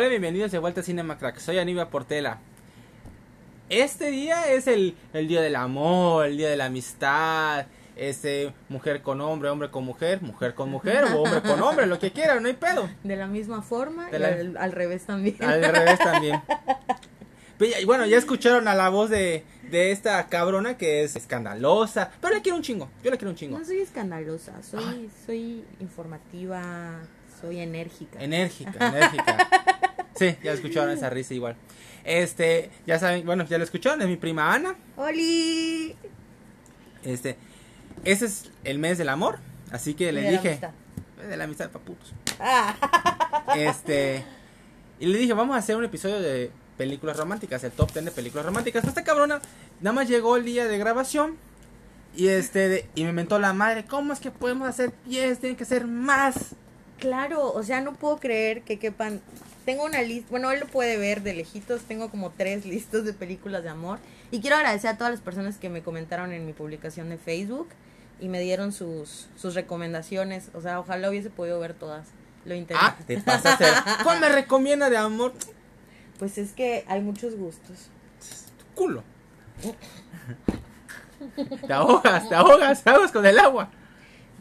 Hola, bienvenidos de vuelta a Cinema Crack. Soy Aníbal Portela. Este día es el, el día del amor, el día de la amistad. Este, mujer con hombre, hombre con mujer, mujer con mujer o hombre con hombre, lo que quieran, no hay pedo. De la misma forma De y la- al, al revés también. Al revés también. Y bueno, ya escucharon a la voz de, de esta cabrona que es escandalosa. Pero le quiero un chingo. Yo le quiero un chingo. No soy escandalosa, soy, soy informativa, soy enérgica. Enérgica, enérgica. Sí, ya escucharon esa risa igual. Este, ya saben, bueno, ya lo escucharon, es mi prima Ana. ¡Oli! Este, ese es el mes del amor, así que le dije, amistad. de la amistad pa' putos. Ah, Este, y le dije, vamos a hacer un episodio de películas románticas, el top 10 de películas románticas. Esta cabrona nada más llegó el día de grabación y este, de- y me mentó la madre, ¿cómo es que podemos hacer 10? Tienen que ser más. Claro, o sea, no puedo creer que quepan. Tengo una lista, bueno, él lo puede ver de lejitos, tengo como tres listas de películas de amor. Y quiero agradecer a todas las personas que me comentaron en mi publicación de Facebook y me dieron sus, sus recomendaciones. O sea, ojalá hubiese podido ver todas. Lo intenté. Ah, te pasaste. ¿Cuál me recomienda de amor? Pues es que hay muchos gustos. culo. Te ahogas, te ahogas, te ahogas con el agua.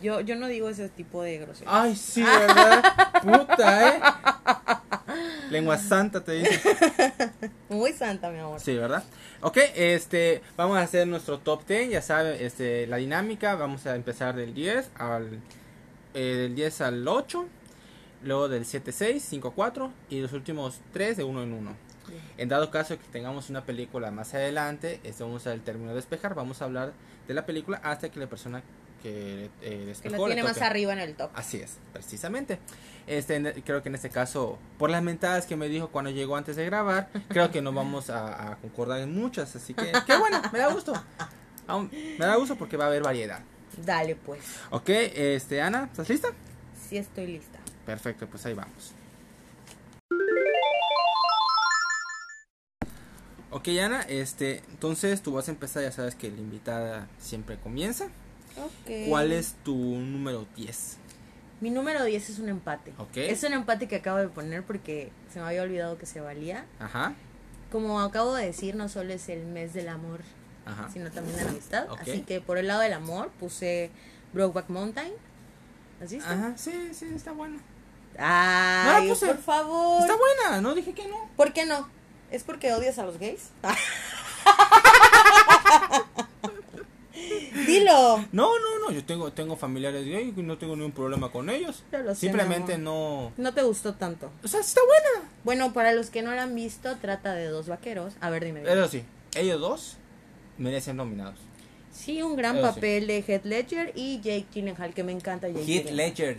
Yo, yo no digo ese tipo de groserías. Ay, sí, ¿verdad? Puta, ¿eh? Lengua santa te dice. Muy santa, mi amor. Sí, ¿verdad? Ok, este, vamos a hacer nuestro top 10, ya saben, este, la dinámica, vamos a empezar del 10 al, eh, del 10 al 8, luego del 7, 6, 5, 4 y los últimos 3 de uno en uno. Bien. En dado caso que tengamos una película más adelante, este, vamos al término de despejar, vamos a hablar de la película hasta que la persona que eh, Que lo tiene más arriba en el top. Así es, precisamente. Este, creo que en este caso, por las mentadas que me dijo cuando llegó antes de grabar, creo que no vamos a, a concordar en muchas, así que, qué bueno, me da gusto. Aún- me da gusto porque va a haber variedad. Dale, pues. Ok, este, Ana, ¿estás lista? Sí estoy lista. Perfecto, pues ahí vamos. Ok, Ana, este, entonces tú vas a empezar, ya sabes que la invitada siempre comienza. ¿Cuál es tu número 10? Mi número 10 es un empate. Ok. Es un empate que acabo de poner porque se me había olvidado que se valía. Ajá, Como acabo de decir, no solo es el mes del amor, ajá. sino también de la amistad. Ok. Así que por el lado del amor puse Brokeback Mountain. ¿Has visto? Ajá, sí, sí, está bueno. Ay, No la puse. por favor. Está buena, no dije que no. ¿Por qué no? ¿Es porque odias a los gays? No, no, no, yo tengo, tengo familiares gay y no tengo ningún problema con ellos. Lo sé, Simplemente no... No te gustó tanto. O sea, está buena. Bueno, para los que no la han visto, trata de dos vaqueros. A ver, dime. dime. Eso sí, ellos dos merecen nominados. Sí, un gran Eso sí. papel de Heath Ledger y Jake Gyllenhaal, que me encanta Jake Heath. Ledger,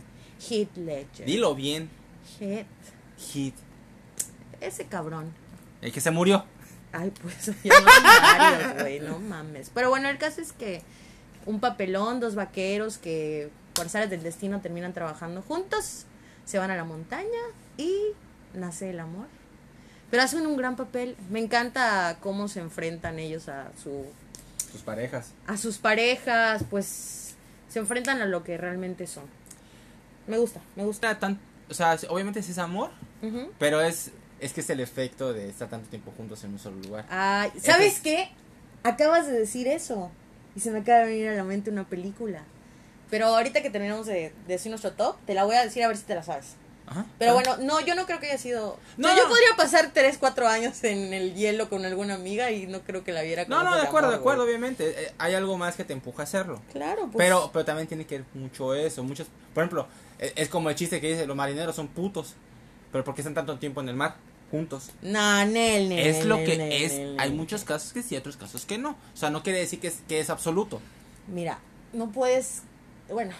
Heath Ledger. dilo bien. Heath. Heath, Ese cabrón. el que se murió. Ay, pues ya varios, güey, no mames. Pero bueno, el caso es que un papelón, dos vaqueros que por azares del destino terminan trabajando juntos, se van a la montaña y nace el amor. Pero hacen un gran papel. Me encanta cómo se enfrentan ellos a su Sus parejas. a sus parejas, pues se enfrentan a lo que realmente son. Me gusta, me gusta. Tan, o sea, obviamente es amor, pero es, es que es el efecto de estar tanto tiempo juntos en un solo lugar. Ay, ¿sabes Entonces- qué? Acabas de decir eso y se me acaba de venir a la mente una película. Pero ahorita que terminamos de, de decir nuestro top, te la voy a decir a ver si te la sabes. Ajá. Pero bueno, no, yo no creo que haya sido... No. Yo podría pasar 3, 4 años en el hielo con alguna amiga y no creo que la viera como No, no, de acuerdo, de acuerdo, obviamente. eh, hay algo más que te empuja a hacerlo. Claro, pues... Pero, pero también tiene que ver mucho eso. Muchos, por ejemplo, e- es como el chiste que dice, los marineros son putos. Pero ¿por qué están tanto tiempo en el mar? Juntos. No, Nel, Nel, es lo Nel, que Nel, es. Nel, Hay muchos casos que sí, otros casos que no. O sea, no quiere decir que es, que es absoluto. Mira, no puedes, bueno,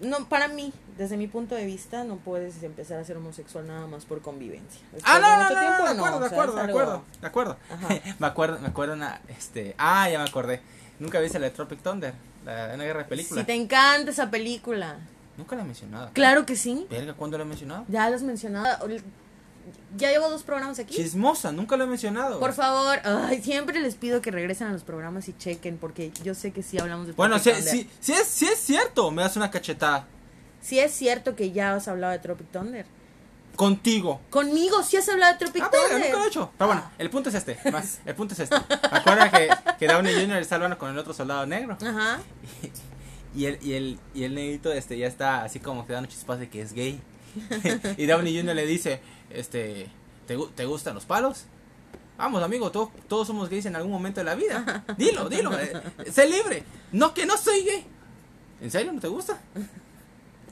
no para mí, desde mi punto de vista, no puedes empezar a ser homosexual nada más por convivencia. Después Ah, no, no, mucho no, tiempo, no, de no, acuerdo, o de sea, acuerdo, de acuerdo, de acuerdo. Me acuerdo, me acuerdo una, este, ah, ya me acordé. Nunca viste la de Tropic Thunder, la, una guerra de películas. Si te encanta esa película. Nunca la he mencionado. Claro que sí. Verga, ¿cuándo la he mencionado? Ya lo has mencionado. Ya llevo dos programas aquí. Chismosa, nunca lo he mencionado. Por favor, ay, siempre les pido que regresen a los programas y chequen, porque yo sé que sí hablamos de Bueno, Tropic sí, Thunder. sí, sí es, sí es cierto, me das una cachetada. Sí es cierto que ya has hablado de Tropic Thunder. contigo. Conmigo, sí has hablado de Tropic Ah, Thunder. nunca lo he hecho. Pero bueno, el punto es este. más, El punto es este. Acuerda que, que Downey Jr. está hablando con el otro soldado negro. Ajá. Y el, y el, y el negrito este ya está así como que dando chispas de que es gay. y Downey Jr. le dice, este, ¿te, te gustan los palos? Vamos, amigo, to- todos somos gays en algún momento de la vida. Dilo, dilo, eh, sé libre. No, que no soy gay. ¿En serio? ¿No te gusta?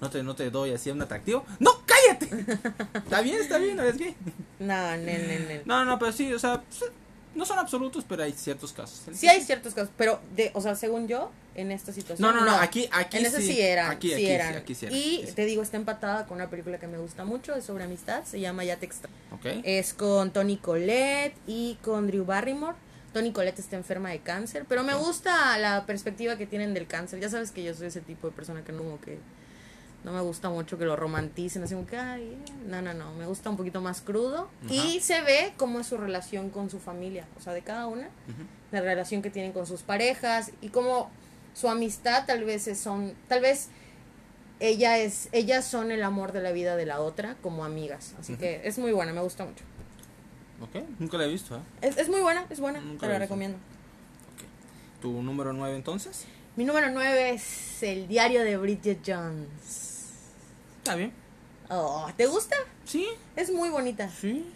¿No te, no te doy así un atractivo? ¡No, cállate! Está bien, está bien, no eres gay. No, nen, nen, nen. No, no, pero sí, o sea, pues, no son absolutos, pero hay ciertos casos. Sí hay ciertos casos, pero, de, o sea, según yo, en esta situación. No, no, no, aquí, aquí En sí. sí eran. Aquí, sí aquí, eran. sí, aquí sí eran, y te digo, está empatada con una película que me gusta mucho, es sobre amistad, se llama Ya te extraño. Ok. Es con Tony Collette y con Drew Barrymore. Tony Collette está enferma de cáncer, pero me gusta la perspectiva que tienen del cáncer. Ya sabes que yo soy ese tipo de persona que no que no me gusta mucho que lo romanticen, así como que ay, no, no, no, me gusta un poquito más crudo y se ve cómo es su relación con su familia, o sea, de cada una, la relación que tienen con sus parejas y cómo su amistad tal vez es- son, tal vez ella es, ellas son el amor de la vida de la otra como amigas, así que es muy buena, me gusta mucho. Ok, nunca la he visto, ¿eh? Es, es muy buena, es buena, Nunca te la recomiendo. Ok. ¿Tu número 9 entonces? Mi número 9 es El diario de Bridget Jones. Está bien. Oh, ¿te gusta? Sí, Es muy bonita. sí.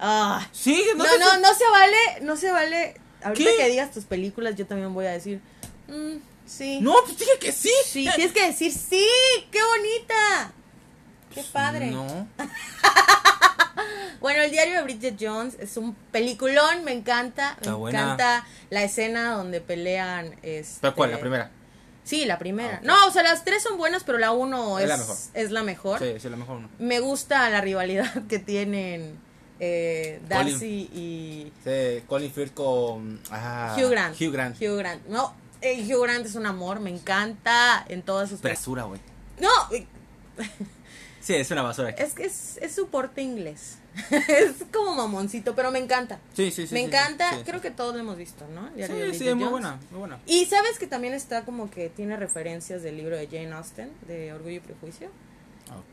Ah. Sí, No, te- no, no se vale, no se vale. Ahorita ¿Qué? que digas tus películas, yo también voy a decir, mm, sí. No, pues dije que sí. Sí, tienes que decir, sí, qué bonita. Qué padre. No. Bueno, el diario de Bridget Jones es un peliculón, me encanta. Está me buena. encanta la escena donde pelean. Este... ¿Pero cuál? ¿La primera? Sí, la primera. Ah. No, o sea, las tres son buenas, pero la uno Es es, la mejor. es la mejor. Sí, la mejor. Me gusta la rivalidad que tienen eh, Darcy y Sí, Colin Firth con. Ah, Hugh Grant. Hugh Grant. Hugh Grant. No, eh, Hugh Grant es un amor, me encanta en todas sus... Basura, güey. No, eh, Sí, es una basura. es que es, es su porte inglés. es como mamoncito, pero me encanta. Sí, sí, sí. me sí, encanta, sí. creo que todos lo hemos visto, ¿no? Diario Sí, sí, es muy buena, muy buena. Y sabes que también está como que tiene referencias del libro de Jane Austen, de Orgullo y Prejuicio.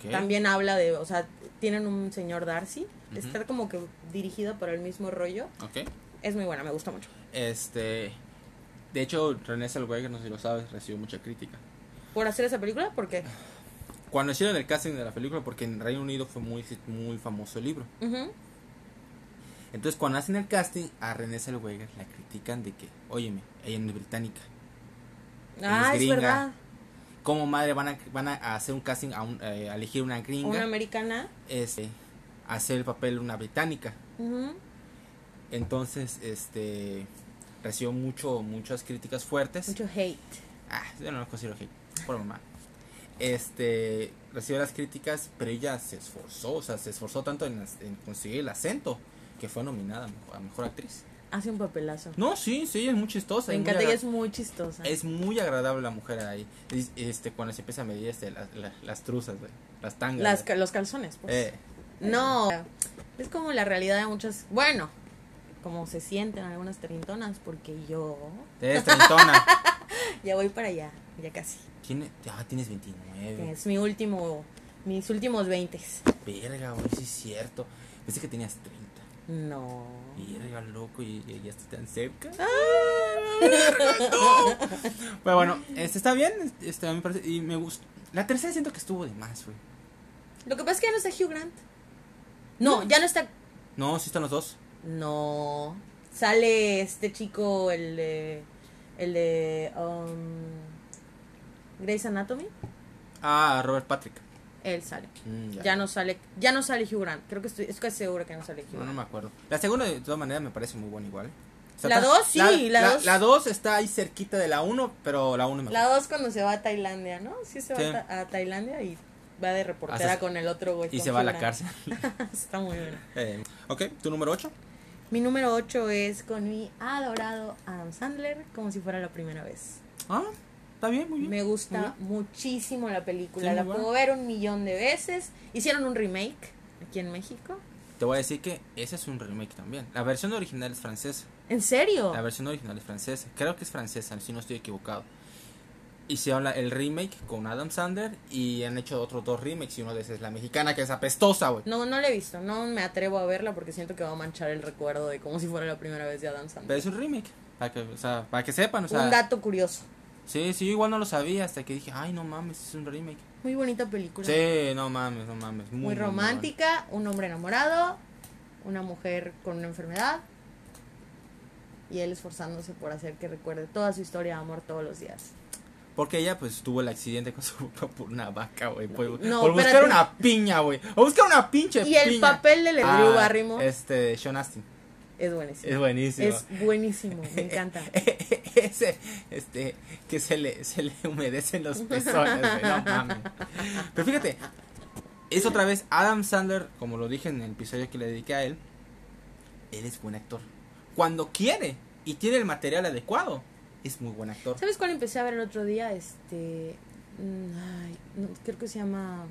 También habla de, o sea, tienen un señor Darcy. Ujú. Está como que dirigida por el mismo rollo. Ok. Es muy buena, me gusta mucho. Este. De hecho, René Zellweger, no sé si lo sabes, recibió mucha crítica. ¿Por hacer esa película? ¿Por qué? Cuando hicieron el casting de la película, porque en Reino Unido fue muy, muy famoso el libro. Entonces, cuando hacen el casting, a René Zellweger la critican de que, óyeme, ella no es británica. Ah, es gringa. verdad. ¿Cómo madre van a, van a hacer un casting a, un- eh, a elegir una gringa? Una americana. este, hacer el papel de una británica. Entonces, este, recibió mucho, muchas críticas fuertes. Mucho hate. Ah, yo no lo considero hate, por mamá. Este, recibió las críticas, pero ella se esforzó, o sea, se esforzó tanto en, conseguir el acento que fue nominada a mejor, actriz. Hace un papelazo. No, sí, sí, es muy chistosa. Me encanta, ella es muy chistosa. es muy agradable la mujer ahí. Es- Este, cuando se empieza a medir este, la- la- las truzas, güey, las tangas. Las, ca- los calzones, pues. Eh, No, es como la realidad de muchas. Bueno, como se sienten algunas trintonas, porque yo eres treintona. ya voy para allá, ya casi. Tiene, ah, tienes 29. Es mi último, mis últimos 20. Verga, güey, sí es cierto. Pensé que tenías 30. No. Verga, loco, y, y ya está tan cerca. Ah. Verga, no. Pero bueno, este está bien. Este, me parece, y me gusta. La tercera siento que estuvo de más, güey. Lo que pasa es que ya no está Hugh Grant. No, ya no está. No, sí están los dos. No. Sale este chico, el de. El de. Um, Grey's Anatomy. Ah, Robert Patrick. Él sale. Mm, Ya. no sale. Ya no sale Hugh Grant. Creo que estoy. Es casi seguro que no sale Hugh No, no Grant. me acuerdo. La segunda, de todas maneras, me parece muy buena igual. La tan- dos, sí, la la, dos. la dos está ahí cerquita de la uno, pero la uno es mejor. La dos cuando se va a Tailandia, ¿no? Sí se va Sí. a Ta- a Tailandia y va de reportera con el otro güey. y se va a la Grant. cárcel. Está muy bueno. Eh, ok, ¿tu número 8? Mi número 8 es con mi adorado Adam Sandler, como si fuera la primera vez. Ah, está bien, muy bien. Me gusta muchísimo la película, Sí, la puedo ver un millón de veces. Hicieron un remake aquí en México. Te voy a decir que ese es un remake también. La versión original es francesa. ¿En serio? La versión original es francesa. Creo que es francesa, si no estoy equivocado. hicieron la- el remake con Adam Sandler y han hecho otros dos remakes y uno de esos es la mexicana que es apestosa, güey. No, no la he visto, no me atrevo a verla porque siento que va a manchar el recuerdo de como si fuera la primera vez de Adam Pero Sandler. es un remake, para que, o sea, para que sepan, o sea, Un dato curioso. Sí, sí, yo igual no lo sabía hasta que dije, ay, no mames, es un remake. Muy bonita película. Sí, no mames, no mames, muy, Muy muy, muy romántica, un hombre enamorado, una mujer con una enfermedad y él esforzándose por hacer que recuerde toda su historia de amor todos los días. Porque ella, pues, tuvo el accidente con su por una vaca, güey, por, No, por buscar una piña, güey, o buscar una pinche Y el piña. papel de Drew Ah, Barrymore Este, Sean Astin, es buenísimo. es buenísimo. Es buenísimo, me encanta. Ese, este, que se le, se le humedecen los pezones, güey, no mames. Pero fíjate, es otra vez Adam Sandler, como lo dije en el episodio que le dediqué a él, él es buen actor. Cuando quiere y tiene el material adecuado, es muy buen actor. ¿Sabes cuál empecé a ver el otro día? Este. mm, ay, no, creo que se llama.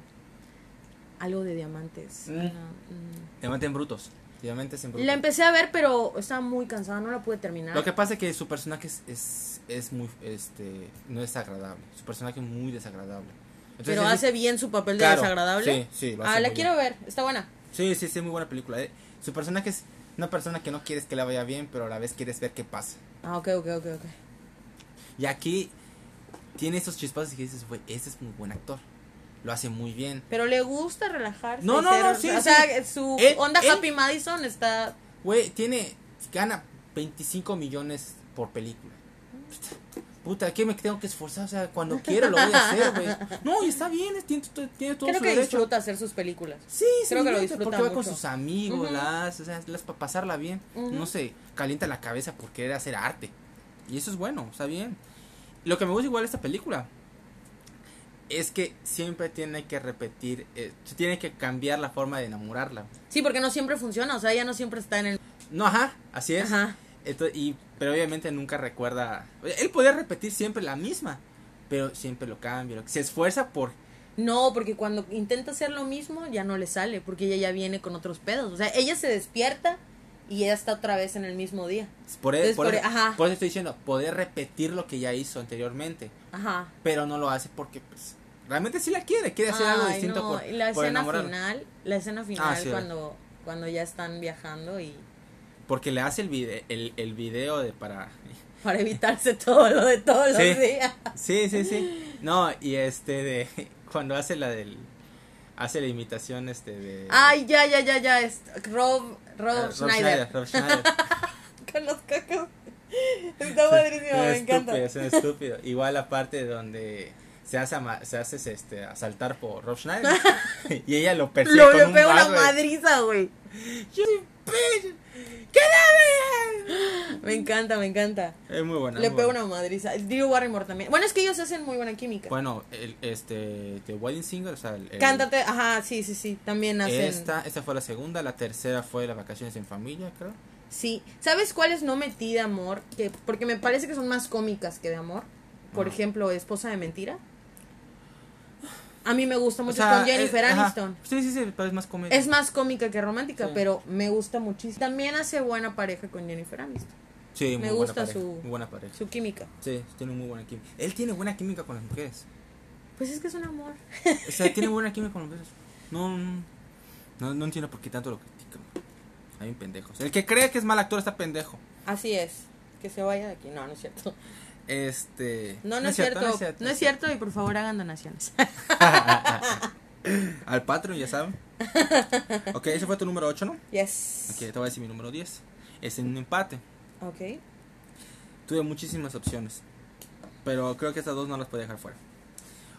Algo de diamantes. Mm. Mm. Diamantes en brutos. Brutos. La empecé a ver, pero estaba muy cansada, no la pude terminar. Lo que pasa es que su personaje es, es, es muy, este, no es agradable. Su personaje es muy desagradable. Entonces, pero hace bien su papel de Claro, desagradable. Sí, sí, lo hace Ah, la quiero ver, está buena. Sí, sí, sí, muy buena película. eh. Su personaje es una persona que no quieres que le vaya bien, pero a la vez quieres ver qué pasa. Ah, ok, ok, ok, ok. Y aquí tiene esos chispazos y que dices, güey, este es muy buen actor. Lo hace muy bien. Pero le gusta relajarse. No, no, ser- no, sí, O sí. sea, su Él- onda él- Happy Madison está. Güey, tiene, gana 25 millones por película. Puta, ¿qué me tengo que esforzar? O sea, cuando quiero lo voy a hacer, güey. No, y está bien, tiene, tiene todo Creo su que derecho. disfruta hacer sus películas. Sí, sí, Creo que lo disfruta porque va con sus amigos, las, o sea, las para pasarla bien. No se calienta la cabeza por querer hacer arte. Y eso es bueno, está bien. Lo que me gusta igual de esta película es que siempre tiene que repetir, eh, tiene que cambiar la forma de enamorarla. Sí, porque no siempre funciona. O sea, ella no siempre está en el. No, ajá, así es. Ajá. Ento- y, pero obviamente nunca recuerda. Él puede repetir siempre la misma, pero siempre lo cambia. Se esfuerza por. No, porque cuando intenta hacer lo mismo ya no le sale, porque ella ya viene con otros pedos. O sea, ella se despierta y ella está otra vez en el mismo día. Por, Entonces, por- por- ajá. por eso estoy diciendo, poder repetir lo que ya hizo anteriormente. Ajá. pero no lo hace porque pues realmente sí la quiere, quiere hacer algo distinto no, por, la por escena final, la escena final sí. cuando cuando ya están viajando y Porque le hace el video, el, el video de para para evitarse todo lo de todos los días. Sí, sí, sí. No, y este de cuando hace la del hace la imitación este de Ay, ya, ya, ya, ya, es Rob, Rob eh, Schneider. Rob Schneider. Con los cacos. Está padrísimo, Es me estúpido, encanta. Es un estúpido. Igual la parte donde se hace ama- se hace este asaltar por Rob Schneider y ella lo persigue Lo, con le un pega una madriza, güey. Me encanta, me encanta. Es muy buena. Le muy pega buena. una madriza. Drew Barrymore también. Bueno, es que ellos hacen muy buena química. Bueno, el, este, The Wedding Singer, o sea, el, el- Cántate, ajá, sí, sí, sí. También hacen. Esta, esta fue la segunda, la tercera fue las vacaciones en familia, creo. Sí. ¿Sabes cuáles no metí de amor? Que, porque me parece que son más cómicas que de amor. Por Ah. ejemplo, Esposa de Mentira. A mí me gusta O mucho sea, con Jennifer. Aniston. Sí, sí, sí, pero es más comedia. Es más cómica que romántica, Sí. pero me gusta muchísimo. También hace buena pareja con Jennifer Aniston. Sí, muy me buena gusta pareja, su- Muy buena pareja. Su química. Sí, tiene muy buena química. Él tiene buena química con las mujeres. Pues es que es un amor. O sea, tiene buena química con las mujeres. No, no, no entiendo por qué tanto lo critican. Hay un pendejos. El que cree que es mal actor está pendejo. Así es. Que se vaya de aquí. No, no es cierto. Este. No, no, es cierto. No es cierto, y por favor hagan donaciones. Al Patreon, ya saben. ok, ese fue tu número 8, ¿no? yes. Ok, te voy a decir mi número 10. Es en un empate. Ok. Tuve muchísimas opciones. Pero creo que estas dos no las puedo dejar fuera.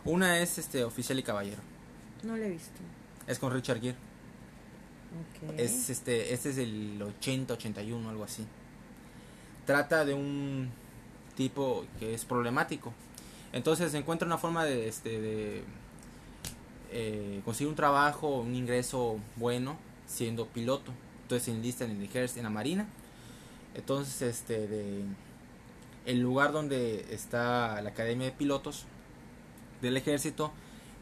Una es este Oficial y Caballero. No lo he visto. Es con Richard Gere. Ok. Es este, este es del 80, 81, algo así. Trata de un tipo que es problemático. Entonces encuentra una forma de, este, de eh, conseguir un trabajo, un ingreso bueno siendo piloto. Entonces se enlista en el ejército, en la marina. Entonces, este, de el lugar donde está la academia de pilotos del ejército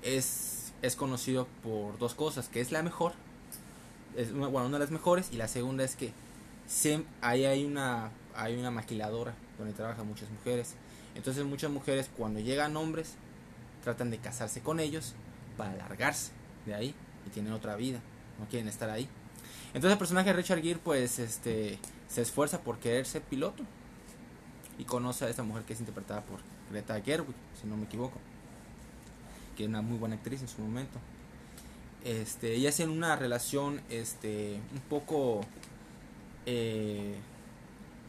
es, es conocido por dos cosas, que es la mejor, es una, bueno, una de las mejores, y la segunda es que siem- ahí hay una, hay una maquiladora donde trabajan muchas mujeres. Entonces muchas mujeres cuando llegan hombres tratan de casarse con ellos para largarse de ahí y tienen otra vida, no quieren estar ahí. Entonces el personaje de Richard Gere pues este se esfuerza por querer ser piloto y conoce a esta mujer que es interpretada por Greta Gerwig, si no me equivoco, que es una muy buena actriz en su momento. Este, ella en una relación este un poco eh,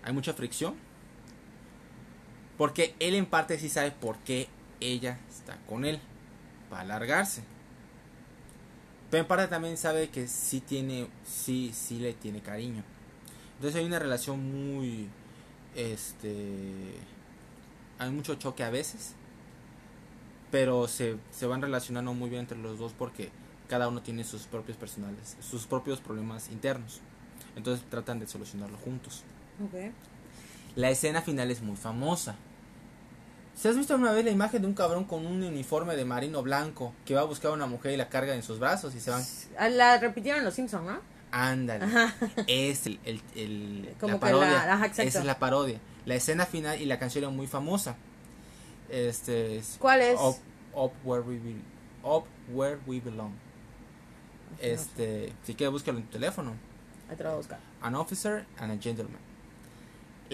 hay mucha fricción porque él en parte sí sabe por qué ella está con él. Para alargarse. Pero en parte también sabe que sí tiene sí sí le tiene cariño. Entonces hay una relación muy este hay mucho choque a veces. Pero se, se van relacionando muy bien entre los dos porque cada uno tiene sus propios personales sus propios problemas internos. Entonces tratan de solucionarlo juntos. Ok. La escena final es muy famosa. ¿Se has visto una vez la imagen de un cabrón con un uniforme de marino blanco que va a buscar a una mujer y la carga en sus brazos y se van? Ah, La repitieron los Simpsons, ¿no? Ándale. Ajá. Es el, el, el- Como la que parodia. la- ajá. Esa es la parodia. La escena final y la canción es muy famosa. Este es ¿Cuál es? Up, Up Where We Be- Up Where We Belong. Este, si quieres búscalo en tu teléfono. Ahí te lo voy a buscar. An Officer and a Gentleman.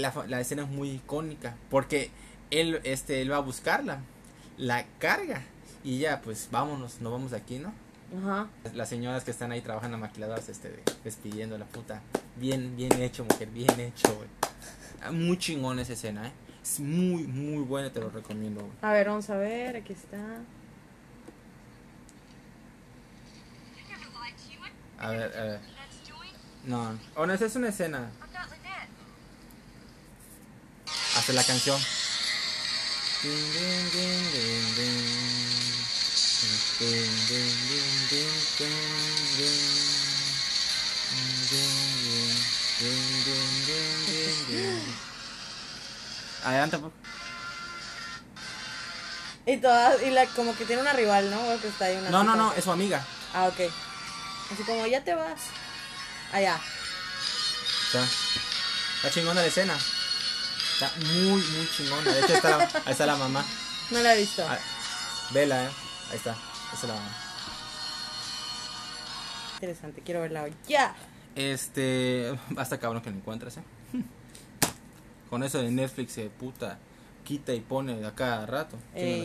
La, fa- la escena es muy icónica porque él, este, él va a buscarla, la carga y ya, pues vámonos, nos vamos de aquí, ¿no? Ajá. Las señoras que están ahí trabajando maquiladoras, este, despidiendo a la puta. Bien, bien hecho, mujer, bien hecho, güey. Ah, Muy chingón esa escena, ¿eh? Es muy, muy buena, te lo recomiendo, güey. A ver, vamos a ver. Aquí está. A ver, a ver. No, oh, no, esa es una escena. Ding, ding, ding. Adelante, pues. Y todas, y la, como que tiene una rival, ¿no? Que está ahí una No, no, no, es su amiga. Ah, ok. Así como, ya te vas. Allá. Está, está chingona la escena. Está muy, muy chingona. De hecho, está la, ahí está la mamá. No la he visto. Ah, vela, eh. Ahí está. Esa es la mamá. Interesante, quiero verla hoy. Ya. Este. Hasta cabrón que lo encuentras, eh. Con eso de Netflix se puta quita y pone de a cada rato.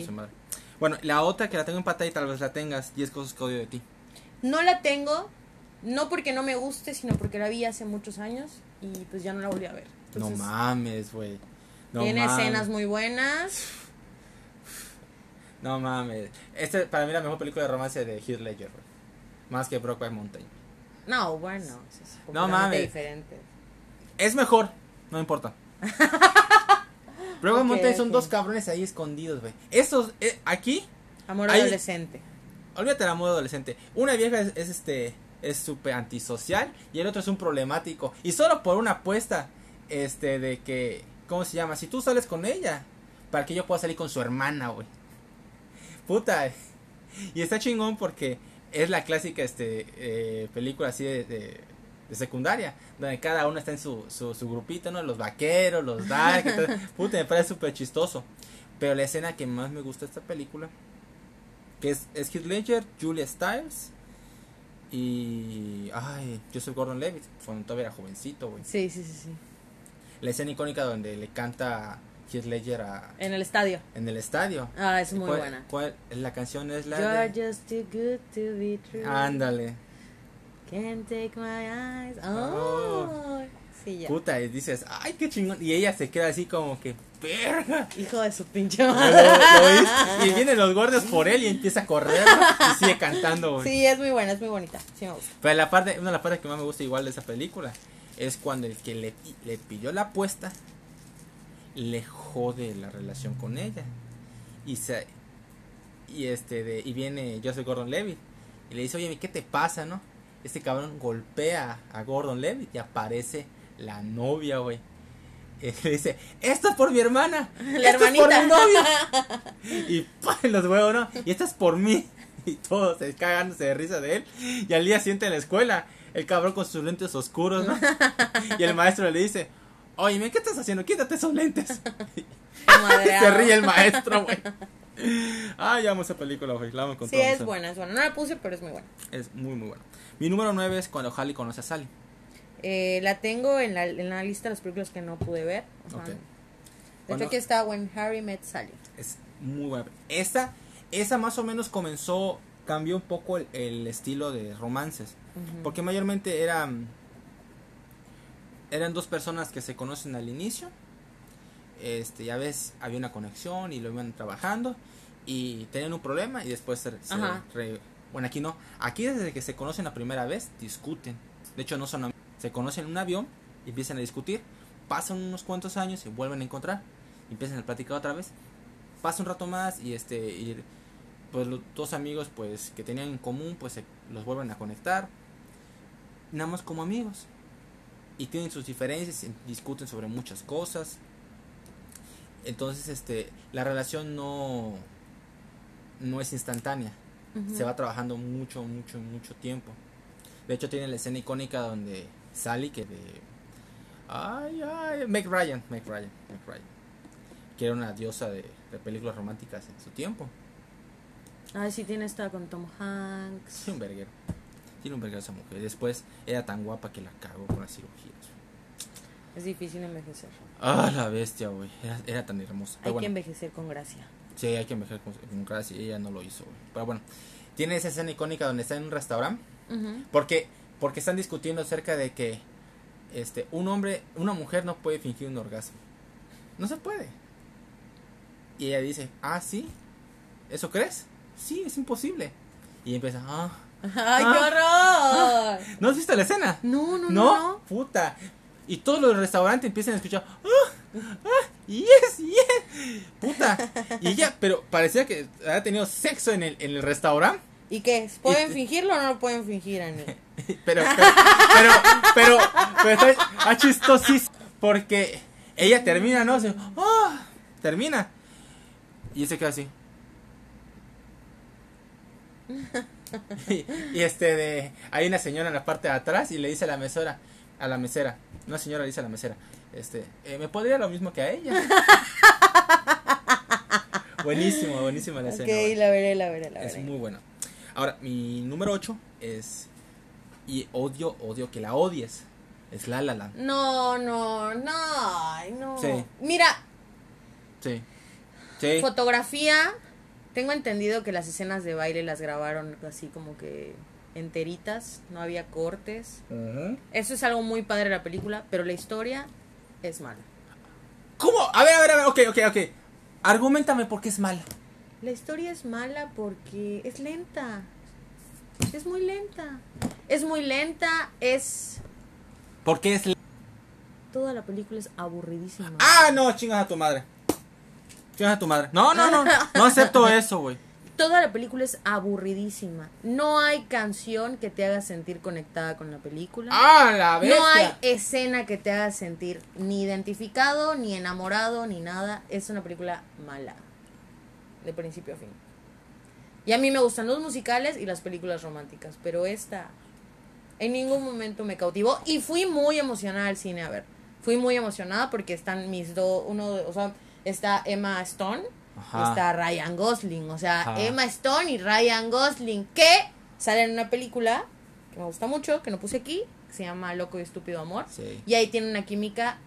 Su madre. Bueno, la otra que la tengo en pantalla y tal vez la tengas, 10 cosas que odio de ti. No la tengo, no porque no me guste, sino porque la vi hace muchos años y pues ya no la volví a ver. Entonces, no mames, güey. No tiene mames. escenas muy buenas. No mames. Este para mí la mejor película de romance de Heath Ledger, güey. Más que Brokeback Mountain. No, bueno, es No mames. diferente. Es mejor, no importa. Brokeback Ok, Mountain son dos cabrones ahí escondidos, güey. Estos, eh, aquí, Amor adolescente. olvídate del amor adolescente. Una vieja es, es, este, es súper antisocial y el otro es un problemático. Y solo por una apuesta, este, de que, ¿cómo se llama? Si tú sales con ella, para que yo pueda salir con su hermana, güey. Puta. Y está chingón porque es la clásica, este, eh, película así de, de, de secundaria, donde cada uno está en su, su, su grupito, ¿no? Los vaqueros, los dark, puta, me parece súper chistoso. Pero la escena que más me gusta de esta película, que es, es Heath Ledger, Julia Stiles y... Ay, yo soy Gordon Levitt, cuando todavía era jovencito, güey. Sí, sí, sí, sí. La escena icónica donde le canta Heath Ledger a, En el estadio. en el estadio. Ah, es muy ¿Cuál- buena. cuál- la canción es la You're de... just too good to be true. Ándale. Can't take my eyes. Oh. Oh. Sí, ya. Puta, y dices, ay, qué chingón. Y ella se queda así como que, verga. Hijo de su pinche Lo- madre. lo oíste, y vienen los guardias por él y empieza a correr ¿no? y sigue cantando. güey. Sí, es muy buena, es muy bonita. Sí me gusta. Pero la parte, una de las partes que más me gusta igual de esa película es cuando el que le, le pilló la apuesta le jode la relación con ella. Y se y este de, y viene Joseph Gordon Levitt y le dice, "Oye, ¿qué te pasa, no?" Este cabrón golpea a Gordon Levitt y aparece la novia, güey. Y le dice, "Esto es por mi hermana." La "Esto es por hermanita. mi novia." y ¡pam! los huevos, ¿no? Y esto es por mí. Y todos se cagándose de risa de él. Y al día siguiente en la escuela, el cabrón con sus lentes oscuros, ¿no? Y el maestro le dice, Oye, ¿qué estás haciendo? Quítate esos lentes. Se ríe el maestro, güey. Ay, amo esa película, güey. La amo con Sí, todo es buena, es buena. No la puse, pero es muy buena. Es muy, muy buena. Mi número 9 es cuando Harley conoce a Sally. Eh, la tengo en la, en la lista de las películas que no pude ver. Ok. De Cuando- hecho, aquí está When Harry Met Sally. Es muy buena. Esta, esa más o menos comenzó, cambió un poco el, el estilo de romances. Porque mayormente eran, eran dos personas que se conocen al inicio. Este, ya ves, había una conexión y lo iban trabajando. Y tenían un problema y después se, re- bueno, aquí no. Aquí desde que se conocen la primera vez, discuten. De hecho, no son Se conocen en un avión y empiezan a discutir. Pasan unos cuantos años y vuelven a encontrar. Y empiezan a platicar otra vez. Pasa un rato más y este y pues los dos amigos pues que tenían en común pues se los vuelven a conectar. Nada más como amigos. Y tienen sus diferencias, discuten sobre muchas cosas. Entonces, este, la relación no no es instantánea se va trabajando mucho, mucho, mucho tiempo. De hecho, tiene la escena icónica donde Sally, que de. Ay, ay, Meg Ryan, Meg Ryan, Meg Ryan. Que era una diosa de, de películas románticas en su tiempo. Ay, sí, tiene esta con Tom Hanks. Tiene un verguero. Tiene un verguero esa mujer. Después era tan guapa que la cagó con las cirugías. Es difícil envejecer. Ah, la bestia, güey. Era, era tan hermosa. Hay que envejecer con gracia. sí, hay que envejecer con, con gracia. y Ella no lo hizo, güey. Pero bueno, tiene esa escena icónica donde está en un restaurante. Porque, porque están discutiendo acerca de que este, un hombre, una mujer no puede fingir un orgasmo. No se puede. Y ella dice, ah, sí, ¿eso crees? Sí, es imposible. Y empieza, ah, ¡Ay, Ah. qué horror! ¿no has visto la escena? No, no, no. ¿No? Puta. Y todos los restaurantes empiezan a escuchar, ah, ah, yes, yes, puta. Y ella, pero parecía que había tenido sexo en el, en el restaurante. ¿Y qué? ¿Pueden Y- fingirlo o no lo pueden fingir, Ani? Pero, pero, pero, pero, pero ah. Porque ella termina, ¿no? Se- ¡Ah! termina. Y se queda así. y, y este de. Hay una señora en la parte de atrás y le dice a la mesera. A la mesera. Una señora le dice a la mesera. Este, eh, ¿me podría lo mismo que a ella? buenísimo, buenísima la escena. güey. la veré, la veré, la Es muy buena. Ahora, mi número 8 es. Y odio, odio que la odies. Es La La Land. No, no, no, ay, no. Sí. Mira, Sí. Sí. fotografía, tengo entendido que las escenas de baile las grabaron así como que enteritas, no había cortes. Ujú. Eso es algo muy padre de la película, pero la historia es mala. ¿Cómo? A ver, a ver, a ver. Ok, ok, ok. Argumentame por qué es mala. La historia es mala porque es lenta. Es muy lenta. Es muy lenta, es... ¿Por qué es. Toda la película es aburridísima. Ah, no, chingas a tu madre. Chingas a tu madre. No, no, no. No acepto eso, güey. Toda la película es aburridísima. No hay canción que te haga sentir conectada con la película. Ah, la bestia. no hay escena que te haga sentir ni identificado, ni enamorado, ni nada. Es una película mala. De principio a fin. Y a mí me gustan los musicales y las películas románticas. Pero esta en ningún momento me cautivó. Y fui muy emocionada al cine a ver. Fui muy emocionada porque están mis dos. Uno, de- o sea, está Emma Stone. Ajá. Está Ryan Gosling. O sea, Ajá. Emma Stone y Ryan Gosling. Que salen en una película que me gusta mucho, que no puse aquí. Que se llama Loco y Estúpido Amor. Sí. Y ahí tiene una química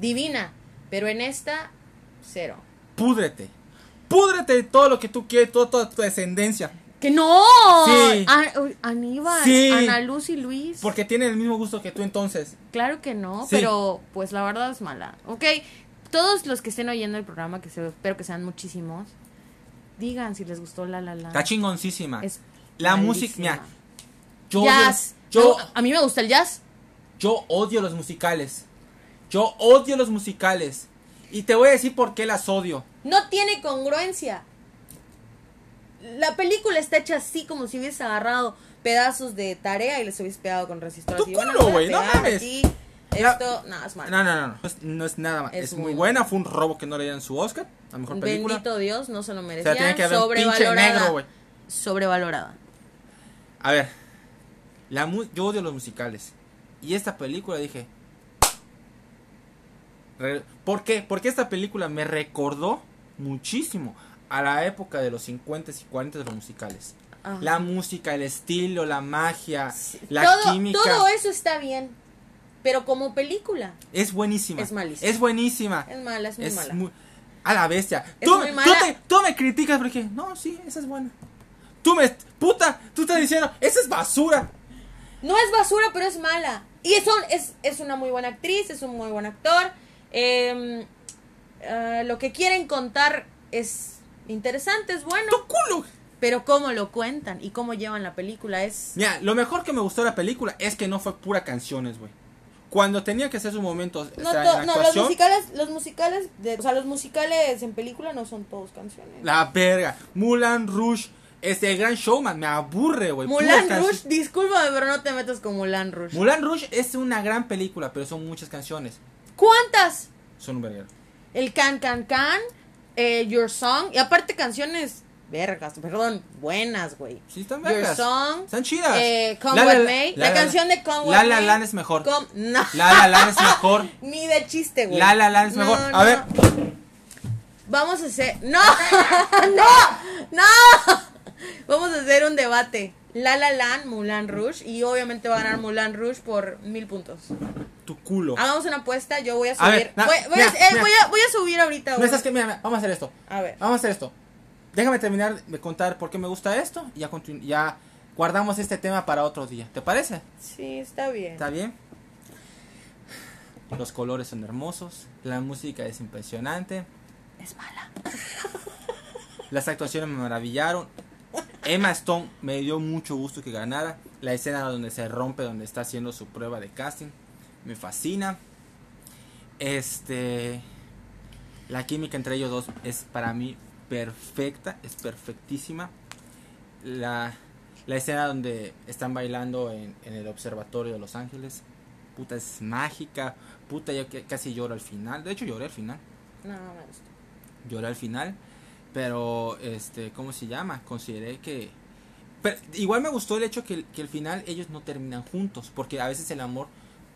divina. Pero en esta, cero. Púdrete. Púdrete de todo lo que tú quieres, toda, toda tu descendencia. ¡Que no! Sí. A- uy, Aníbal, Sí. Ana Luz y Luis. Porque tienen el mismo gusto que tú entonces. Claro que no, Sí. pero pues la verdad es mala. Ok, todos los que estén oyendo el programa, que se, espero que sean muchísimos, digan si les gustó La La La. Está chingoncísima. Es La música, mira. Yo jazz. odio- yo, a mí me gusta el jazz. yo odio los musicales. Yo odio los musicales. Y te voy a decir por qué las odio. No tiene congruencia. La película está hecha así como si hubiese agarrado pedazos de tarea y les hubiese pegado con resistor. Tu culo, güey, no mames. La- Esto, no, es malo. No, no, no, no. Es, no es nada más. Es, Es muy muy buena. Fue un robo que no le dieron su Oscar. A mejor película. Bendito Dios, no se lo o merecía. sea, tiene que haber pinche Sobrevalorada. negro, güey. Sobrevalorada. A ver. La mu- yo odio los musicales. Y esta película dije. ¿Por qué? Porque esta película me recordó muchísimo a la época de los 50 y 40 de los musicales. Ajá. La música, el estilo, la magia, la todo, química. todo eso está bien. Pero como película, Es buenísima. Es malísima. Es buenísima. es mala, es muy Es mala. muy- A la bestia. Es Tú, muy tú te- tú me criticas porque. No, sí, esa es buena. Tú me. Puta, tú estás diciendo. Esa es basura. No es basura, pero es mala. Y es, es, es una muy buena actriz, es un muy buen actor. Eh, eh, lo que quieren contar es interesante, es bueno. ¡Tu culo! Pero cómo lo cuentan y cómo llevan la película es... Mira, lo mejor que me gustó de la película es que no fue pura canciones, güey. Cuando tenía que hacer sus momentos No, o sea, to- en no, los musicales, los musicales, de- o sea, los musicales en película no son todos canciones. la verga. Mulan Rouge, este el gran showman, me aburre, güey. Mulan Rush, discúlpame, pero no te metas con Mulan Rush. Mulan Rouge es una gran película, pero son muchas canciones. ¿Cuántas? Son un verguero. El Can Can Can, eh, Your Song, y aparte canciones vergas, perdón, buenas, güey. Sí, están Your vergas. Song, Están chidas. eh, Come La La What La- May, La la, La- canción de Come La What La May. Land es mejor. Com- no. La La Land es mejor. Ni de chiste, güey. La La Land es No, mejor. A ver. Vamos a hacer. ¡No! ¡No! ¡No! Vamos a hacer un debate. La La Land, Mulan Rouge. Y obviamente va a ganar Mulan Rouge por mil puntos. Tu culo. Hagamos una apuesta. Yo voy a A subir. ver, na- voy, voy a, eh, mira. voy a- voy a subir ahorita. No, vamos a hacer esto. A ver. Vamos a hacer esto. Déjame terminar de contar por qué me gusta esto y ya, guardamos este tema para otro día. ¿Te parece? Sí, está bien. ¿Está bien? Los colores son hermosos, la música es impresionante, Es mala. las actuaciones me maravillaron. Emma Stone me dio mucho gusto que ganara. La escena donde se rompe, donde está haciendo su prueba de casting, me fascina. Este, la química entre ellos dos es para mí perfecta, es perfectísima. La, la escena donde están bailando en, en el observatorio de Los Ángeles, puta, es mágica. Puta, yo que- casi lloro al final. De hecho, lloré al final. No, no me gusta. Lloré al final. Pero, este, ¿cómo se llama? Consideré que... Pero igual me gustó el hecho que, que al final ellos no terminan juntos. Porque a veces el amor,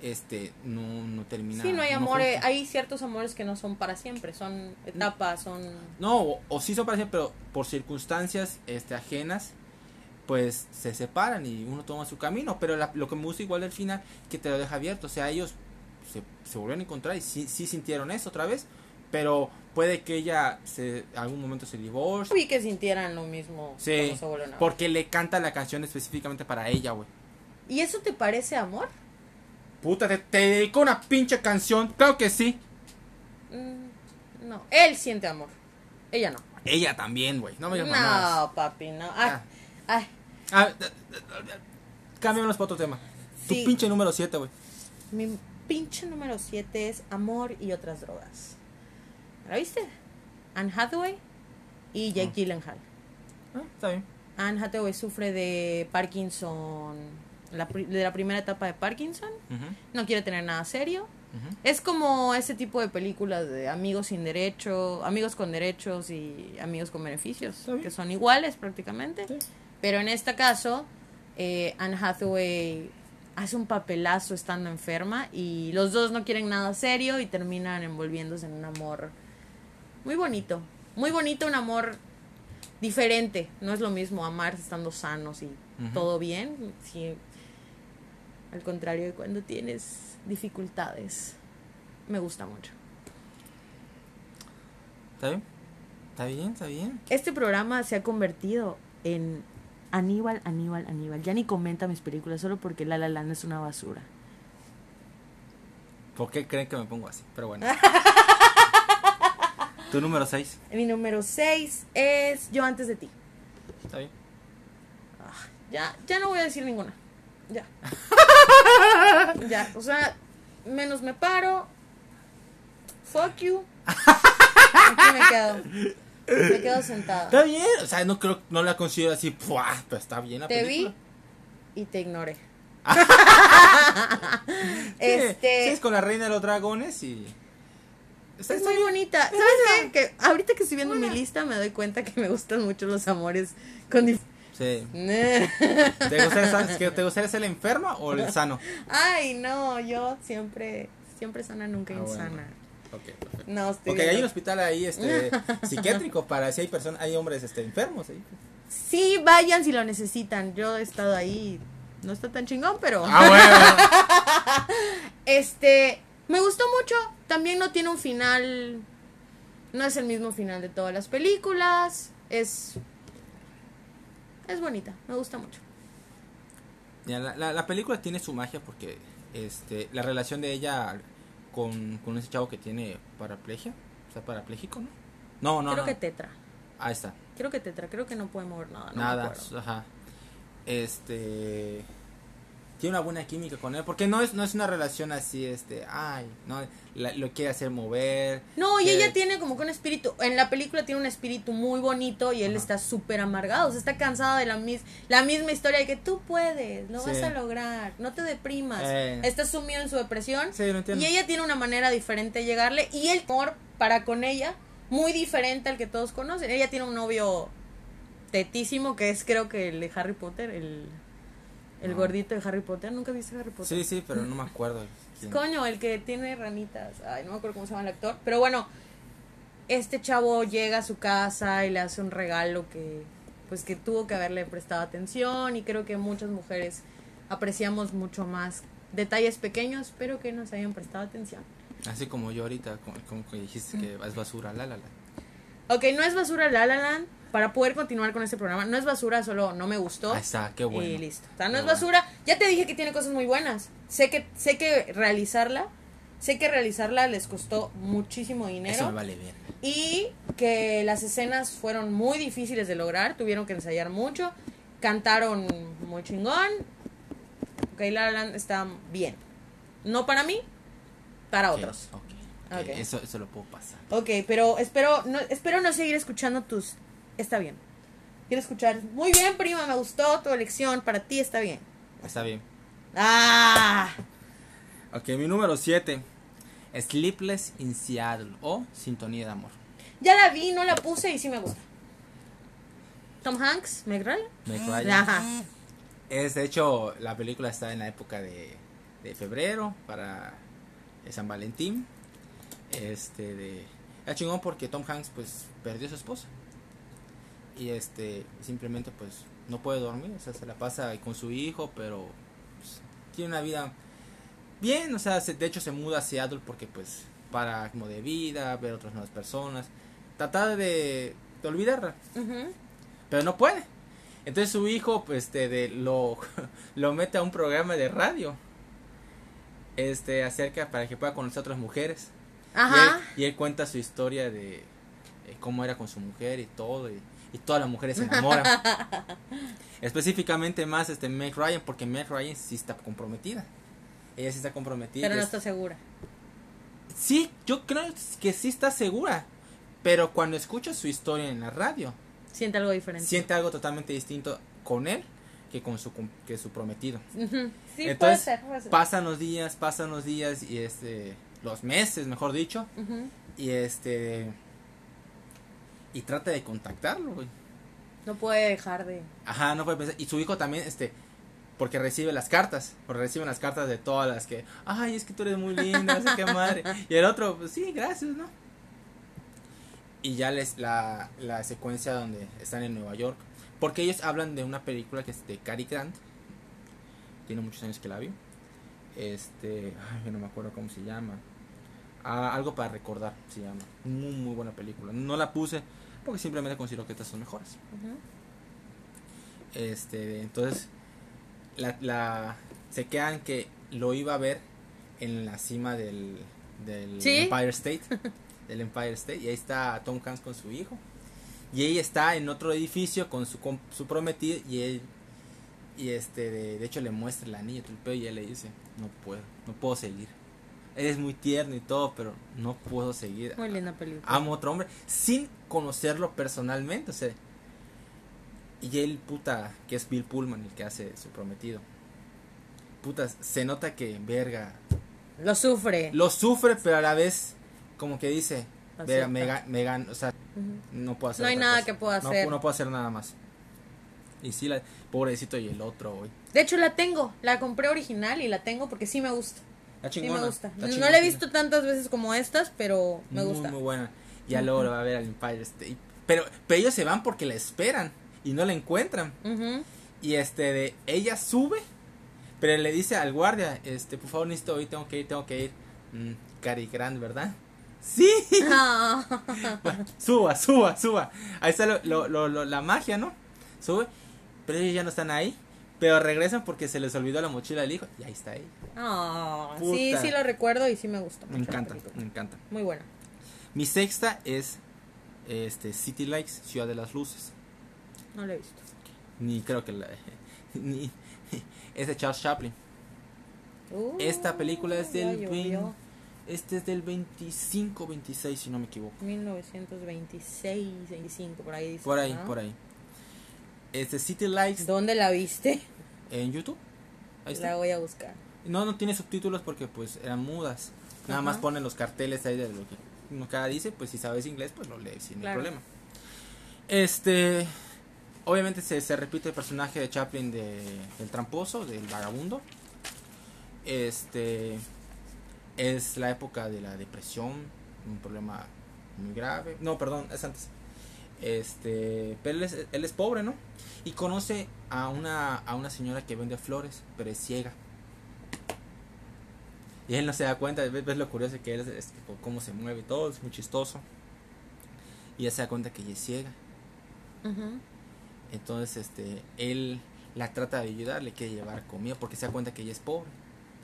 este, no, no termina... Sí, no hay no amor. eh, hay ciertos amores que no son para siempre. Son etapas, son. No, o, o sí son para siempre, pero por circunstancias este, ajenas, pues se separan y uno toma su camino. Pero la- lo que me gusta igual al final, que te lo deja abierto. O sea, ellos se, se volvieron a encontrar y sí, sí sintieron eso otra vez. Pero puede que ella se, algún momento se divorcie. Vi que sintieran lo mismo Sí, se porque le canta la canción específicamente para ella, güey. ¿Y eso te parece amor? Puta, te, te dedicó una pinche canción. Claro que sí. Mm, no. Él siente amor. Ella no. Ella también, güey. No me mamadas. No, papi, no. Ay, Ah. ay. Ah, d- d- d- Cambiémonos para otro tema. Sí. Tu pinche número 7, güey. Mi pinche número 7 es Amor y otras drogas. ¿La viste? Anne Hathaway y Jake Ah. Gyllenhaal. Ah, está bien. Anne Hathaway sufre de Parkinson, la, pri- de la primera etapa de Parkinson. No quiere tener nada serio. Es como ese tipo de películas de amigos sin derecho, amigos con derechos y amigos con beneficios, que son iguales prácticamente. Sí. Pero en este caso, eh, Anne Hathaway hace un papelazo estando enferma y los dos no quieren nada serio y terminan envolviéndose en un amor muy bonito. Muy bonito, un amor diferente. No es lo mismo amar estando sanos y todo bien. Sí, al contrario de cuando tienes dificultades. Me gusta mucho. ¿Está bien? ¿Está bien? ¿Está bien? Este programa se ha convertido en Aníbal, Aníbal, Aníbal. Ya ni comenta mis películas solo porque La La Land es una basura. ¿Por qué creen que me pongo así? Pero bueno. tu número 6. Mi número 6 es Yo antes de ti. ¿Está bien? Ya, ya no voy a decir ninguna. Ya. ya, o sea, menos me paro. Fuck you. Aquí me quedo. Me quedo sentada. Está bien. O sea, no creo, no la considero así. ¡pua! Pero está bien la Te película. vi y te ignoré. Este sí, es con la reina de los dragones y. Está, es está muy bien. bonita. ¿Sabes qué? Que ahorita que estoy viendo mi lista me doy cuenta que me gustan mucho los amores con Sí. ¿Te gustaría, ¿Te gustaría ser el enfermo o el sano? Ay, no, yo siempre siempre sana nunca Ah, bueno. insana. Ok, perfecto. No, estoy Ok, hay un hospital ahí este, psiquiátrico para si hay personas, hay hombres este, enfermos ahí. Sí, vayan si lo necesitan. Yo he estado ahí. No está tan chingón, pero. Ah, bueno. Este. Me gustó mucho. También no tiene un final. No es el mismo final de todas las películas. Es. Es bonita. Me gusta mucho. Ya, la, la, la película tiene su magia porque este, la relación de ella con, con ese chavo que tiene paraplegia, o sea, parapléjico, ¿no? No, no, Creo no. que tetra. Ahí está. Creo que tetra. Creo que no puede mover nada. No me Nada, acuerdo. ajá. Este tiene una buena química con él, porque no es no es una relación así este, ay, no la- lo quiere hacer mover. No, y ella tiene como que un espíritu, en la película tiene un espíritu muy bonito y él Ajá. está súper amargado, o sea, está cansado de la, mis, la misma historia de que tú puedes, lo Sí. vas a lograr, no te deprimas, Eh. está sumido en su depresión Sí, lo entiendo. y ella tiene una manera diferente de llegarle y el amor para con ella, muy diferente al que todos conocen, ella tiene un novio tetísimo que es creo que el de Harry Potter, el, el gordito de Harry Potter, ¿nunca viste Harry Potter? Sí, sí, pero no me acuerdo. quién. Coño, el que tiene ranitas. Ay, no me acuerdo cómo se llama el actor. Pero bueno, este chavo llega a su casa y le hace un regalo que, pues, que tuvo que haberle prestado atención. Y creo que muchas mujeres apreciamos mucho más detalles pequeños, pero que nos hayan prestado atención. Así como yo ahorita, como, como que dijiste que es basura, la la la. Ok, no es basura La La Land. Para poder continuar con este programa, no es basura, solo no me gustó. Ahí está, qué bueno. Y listo. O sea, no Qué es bueno. basura. Ya te dije que tiene cosas muy buenas. Sé que, sé que realizarla, sé que realizarla les costó muchísimo dinero. Eso me vale bien. Y que las escenas fueron muy difíciles de lograr, tuvieron que ensayar mucho, cantaron muy chingón. Ok, La La Land está bien. No para mí, para otros. ok, ok, Ok. Eso, eso lo puedo pasar. Ok, pero espero no, espero no seguir escuchando tus... Está bien. Quiero escuchar... Muy bien, prima, me gustó tu elección. Para ti está bien. Está bien. Ah, Ok, mi número 7. Sleepless in Seattle o Sintonía de Amor. ya la vi, no la puse y sí me gusta. Tom Hanks, Meg Ryan. Meg Ryan. Ajá. Es, de hecho, la película está en la época de, de febrero para eh, San Valentín. Este, de. Era chingón porque Tom Hanks, pues, perdió a su esposa. Y este, simplemente, pues, no puede dormir. O sea, se la pasa con su hijo, pero pues, tiene una vida bien. O sea, se- de hecho, se muda a Seattle porque, pues, para como de vida, ver otras nuevas personas. Tratar de, de olvidarla Ujú. pero no puede. Entonces su hijo, pues, este, de, lo, lo mete a un programa de radio, este, acerca para que pueda conocer a otras mujeres. Y Ajá. él, y él cuenta su historia de eh, cómo era con su mujer y todo, y, y todas las mujeres se enamoran. Específicamente más, este, Meg Ryan, porque Meg Ryan sí está comprometida. Ella sí está comprometida. Pero no es- está segura. Sí, yo creo que sí está segura, pero cuando escucha su historia en la radio, Siente algo diferente. siente algo totalmente distinto con él que con su que su prometido. Sí, puede Entonces, ser. puede ser. Pasan los días, pasan los días y este los meses, mejor dicho, y este y trata de contactarlo, güey. No puede dejar de... Ajá, no puede pensar y su hijo también este porque recibe las cartas, porque reciben las cartas de todas las que, ay, es que tú eres muy linda, sé qué madre. Y el otro, pues sí, gracias, ¿no? Y ya les la, la secuencia donde están en Nueva York, porque ellos hablan de una película que es de Cary Grant. Tiene muchos años que la vi. Este, ay, no me acuerdo cómo se llama. Ah, algo para recordar se llama. Muy muy buena película. No la puse porque simplemente considero que estas son mejores. Ujú. Este, entonces, la, la, se quedan que lo iba a ver en la cima del, del ¿Sí? Empire State. Del Empire State. Y ahí está Tom Hanks con su hijo. Y ella está en otro edificio con su, com- su prometido. Y él, y este, de, de hecho, le muestra el anillo, el y él le dice: No puedo, no puedo seguir. Eres muy tierno y todo, pero no puedo seguir. Muy linda película. Amo a otro hombre sin conocerlo personalmente, o sea. Y él, puta, que es Bill Pullman, el que hace su prometido. Puta, se nota que, verga, Lo sufre. lo sufre, pero a la vez, como que dice, verga, me, me o sea, no puedo hacer No hay nada cosa. que pueda hacer. No, puedo hacer nada más. Y sí, la, pobrecito y el otro, güey. De hecho, la tengo. La compré original y la tengo porque sí me gusta. Sí chingona. me gusta. No la he sí. visto tantas veces como estas, pero me muy, gusta. Muy buena. Ya luego lo va a ver al Empire State. Pero, pero ellos se van porque la esperan y no la encuentran. Y este, de, ella sube, pero le dice al guardia, este, por favor, necesito hoy, tengo que ir, tengo que ir. Mm, Cary Grant, ¿verdad? Sí. Ah. suba, suba, suba. Ahí está lo, lo, lo- la magia, ¿no? Sube, pero ellos ya no están ahí. Pero regresan porque se les olvidó la mochila del hijo. Y ahí está ella. Ah, sí, sí lo recuerdo y sí me gusta. Me encanta, me encanta. Muy buena. Mi sexta es este City Lights, Ciudad de las Luces. No la he visto. Ni creo que la. Ni, es de Charles Chaplin. Uh, Esta película es del llovió. Este es del 25, 26, si no me equivoco. 1926, 25, por ahí dice. Por ahí, ¿no? por ahí. Este City Lights ¿Dónde la viste? en YouTube. Ahí La voy a buscar. No, no tiene subtítulos porque pues eran mudas. Nada más ponen los carteles ahí de lo que cada dice, pues si sabes inglés, pues lo lees sin Claro. problema. Este, obviamente se, se repite el personaje de Chaplin de, del tramposo, del vagabundo. Este, es la época de la depresión, un problema muy grave. No, perdón, es antes. Este, pero él es, él es pobre, ¿no? Y conoce a una, a una señora que vende flores, pero es ciega. Y él no se da cuenta, ves, ves lo curioso que él es, es cómo se mueve y todo, es muy chistoso. Y él se da cuenta que ella es ciega. Entonces, este, él la trata de ayudar, le quiere llevar comida porque se da cuenta que ella es pobre.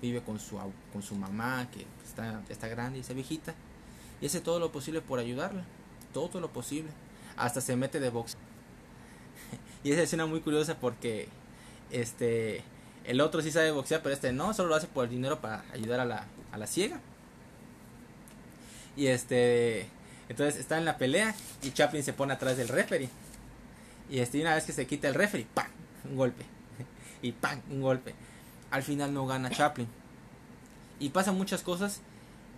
Vive con su, con su mamá, que está, está grande y está viejita. Y hace todo lo posible por ayudarla. Todo lo posible. Hasta se mete de box. y esa escena muy curiosa porque este el otro sí sabe boxear, pero este no, solo lo hace por el dinero para ayudar a la, a la ciega. Y este entonces está en la pelea y Chaplin se pone atrás del referee. Y este, una vez que se quita el referee, ¡pam! Un golpe. Y ¡pam! Un golpe. Al final no gana Chaplin. Y pasan muchas cosas.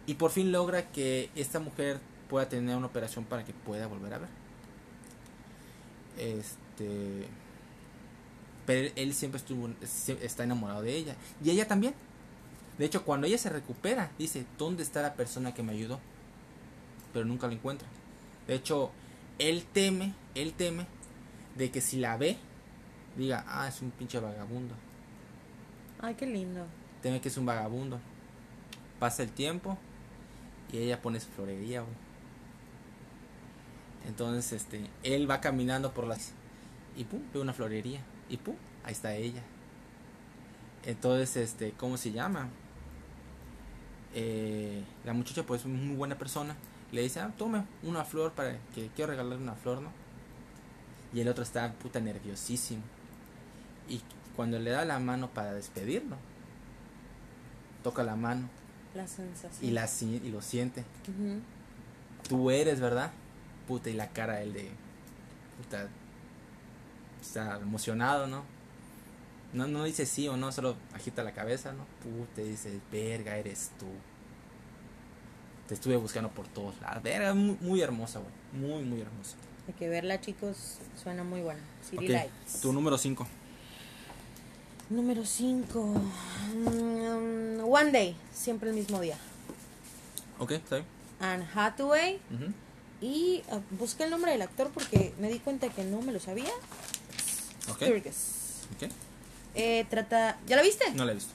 Y por fin logra que esta mujer pueda tener una operación para que pueda volver a ver. Este. Pero él siempre estuvo, está enamorado de ella. Y ella también. De hecho, cuando ella se recupera, dice, ¿dónde está la persona que me ayudó? Pero nunca la encuentra. De hecho, él teme, él teme de que si la ve, diga, ah, es un pinche vagabundo. Ay, qué lindo. Teme que es un vagabundo. Pasa el tiempo y ella pone su florería, güey. Entonces, este, él va caminando por las y pum, ve una florería y pum, ahí está ella. Entonces, este, ¿cómo se llama? Eh, la muchacha pues es muy buena persona. Le dice, ah, tome una flor para que quiero regalarle una flor, ¿no? Y el otro está puta nerviosísimo. Y cuando le da la mano para despedirlo, toca la mano La sensación. y, la, y lo siente. Ujú. Tú eres, ¿verdad? Puta, y la cara él de. Puta. Está emocionado, ¿no? No, no dice sí o no, solo agita la cabeza, ¿no? Puta, dice, verga, eres tú. Te estuve buscando por todos lados. Verga, muy, muy hermosa, güey. Muy, muy hermosa. Hay que verla, chicos. Suena muy buena. City Ok, Lights. Tu número 5. Número 5. One Day. Siempre el mismo día. Ok, está bien. Anne Hathaway. Y ah, busqué el nombre del actor porque me di cuenta que no me lo sabía. Ok. Sturgis. Ok. Eh, trata. ¿Ya la viste? No la he visto.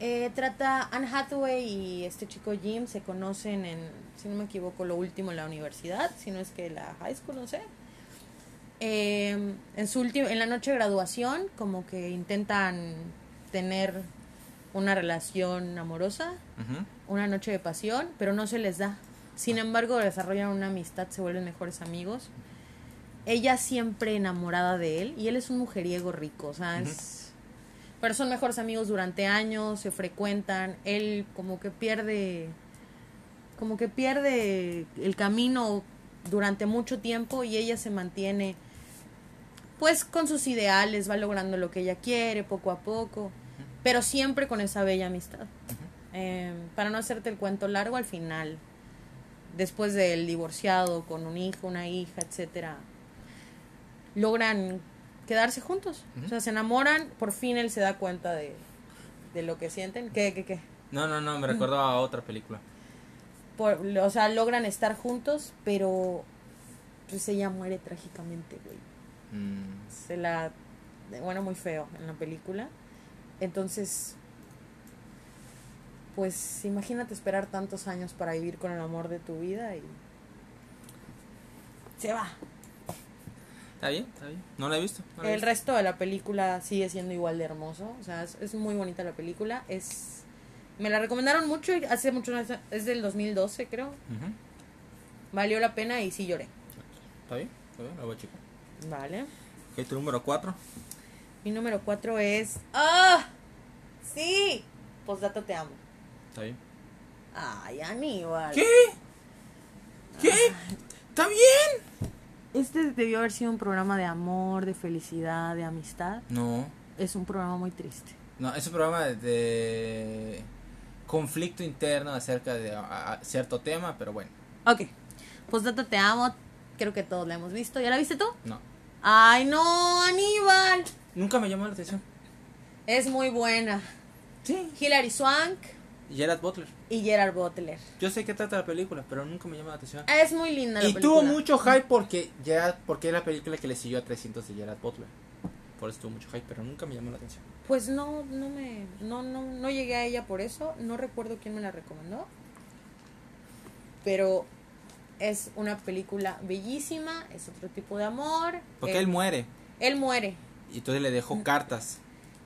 Eh, trata Anne Hathaway y este chico Jim se conocen en, si no me equivoco, lo último en la universidad, si no es que la high school, no sé. Eh, en su último, en la noche de graduación, como que intentan tener una relación amorosa, una noche de pasión, pero no se les da. Sin embargo, desarrollan una amistad, se vuelven mejores amigos. Ella siempre enamorada de él y él es un mujeriego rico, o sea, es... Pero son mejores amigos durante años, se frecuentan, él como que pierde como que pierde el camino durante mucho tiempo y ella se mantiene pues con sus ideales, va logrando lo que ella quiere poco a poco, pero siempre con esa bella amistad. Eh, para no hacerte el cuento largo, al final, después del divorciado, con un hijo, una hija, etcétera, logran quedarse juntos. O sea, se enamoran, por fin él se da cuenta de, de lo que sienten. ¿Qué, qué, qué? No, no, no, me recordó a otra película. Por, o sea, logran estar juntos, pero pues ella muere trágicamente, güey. Mm, Se la... Bueno, muy feo en la película. Entonces, pues imagínate esperar tantos años para vivir con el amor de tu vida y... Se va. Está bien, está bien. No la he visto. no la he El visto. resto de la película sigue siendo igual de hermoso. O sea, es, es muy bonita la película. Es... Me la recomendaron mucho y hace mucho... Es del 2012, creo. Ujú. Valió la pena y sí lloré. Está bien, está bien, la voy a checar. Vale. Ok, tu número 4. Mi número 4 es... ¡Ah! ¡Sí! Postdata te amo. Está bien. Ay, Aníbal. ¿Qué? ¿Qué? ¿Está bien? Este debió haber sido un programa de amor, de felicidad, de amistad. No, Es un programa muy triste. no, es un programa de, de conflicto interno acerca de a- a cierto tema, pero bueno, Ok. Postdata te amo. Creo que todos la hemos visto. ¿Ya la viste tú? no. Ay, no, Aníbal. Nunca me llamó la atención. Es muy buena. Sí. Hilary Swank Gerard Butler. y Gerard Butler. Yo sé qué trata la película, pero nunca me llamó la atención. Es muy linda la Y película. tuvo mucho hype porque Gerard, porque es la película que le siguió a 300 de Gerard Butler. Por eso tuvo mucho hype, pero nunca me llamó la atención. Pues no, no me, no, no, no llegué a ella por eso. No recuerdo quién me la recomendó. Pero es una película bellísima, es otro tipo de amor. Porque él muere él muere. y entonces le dejó cartas.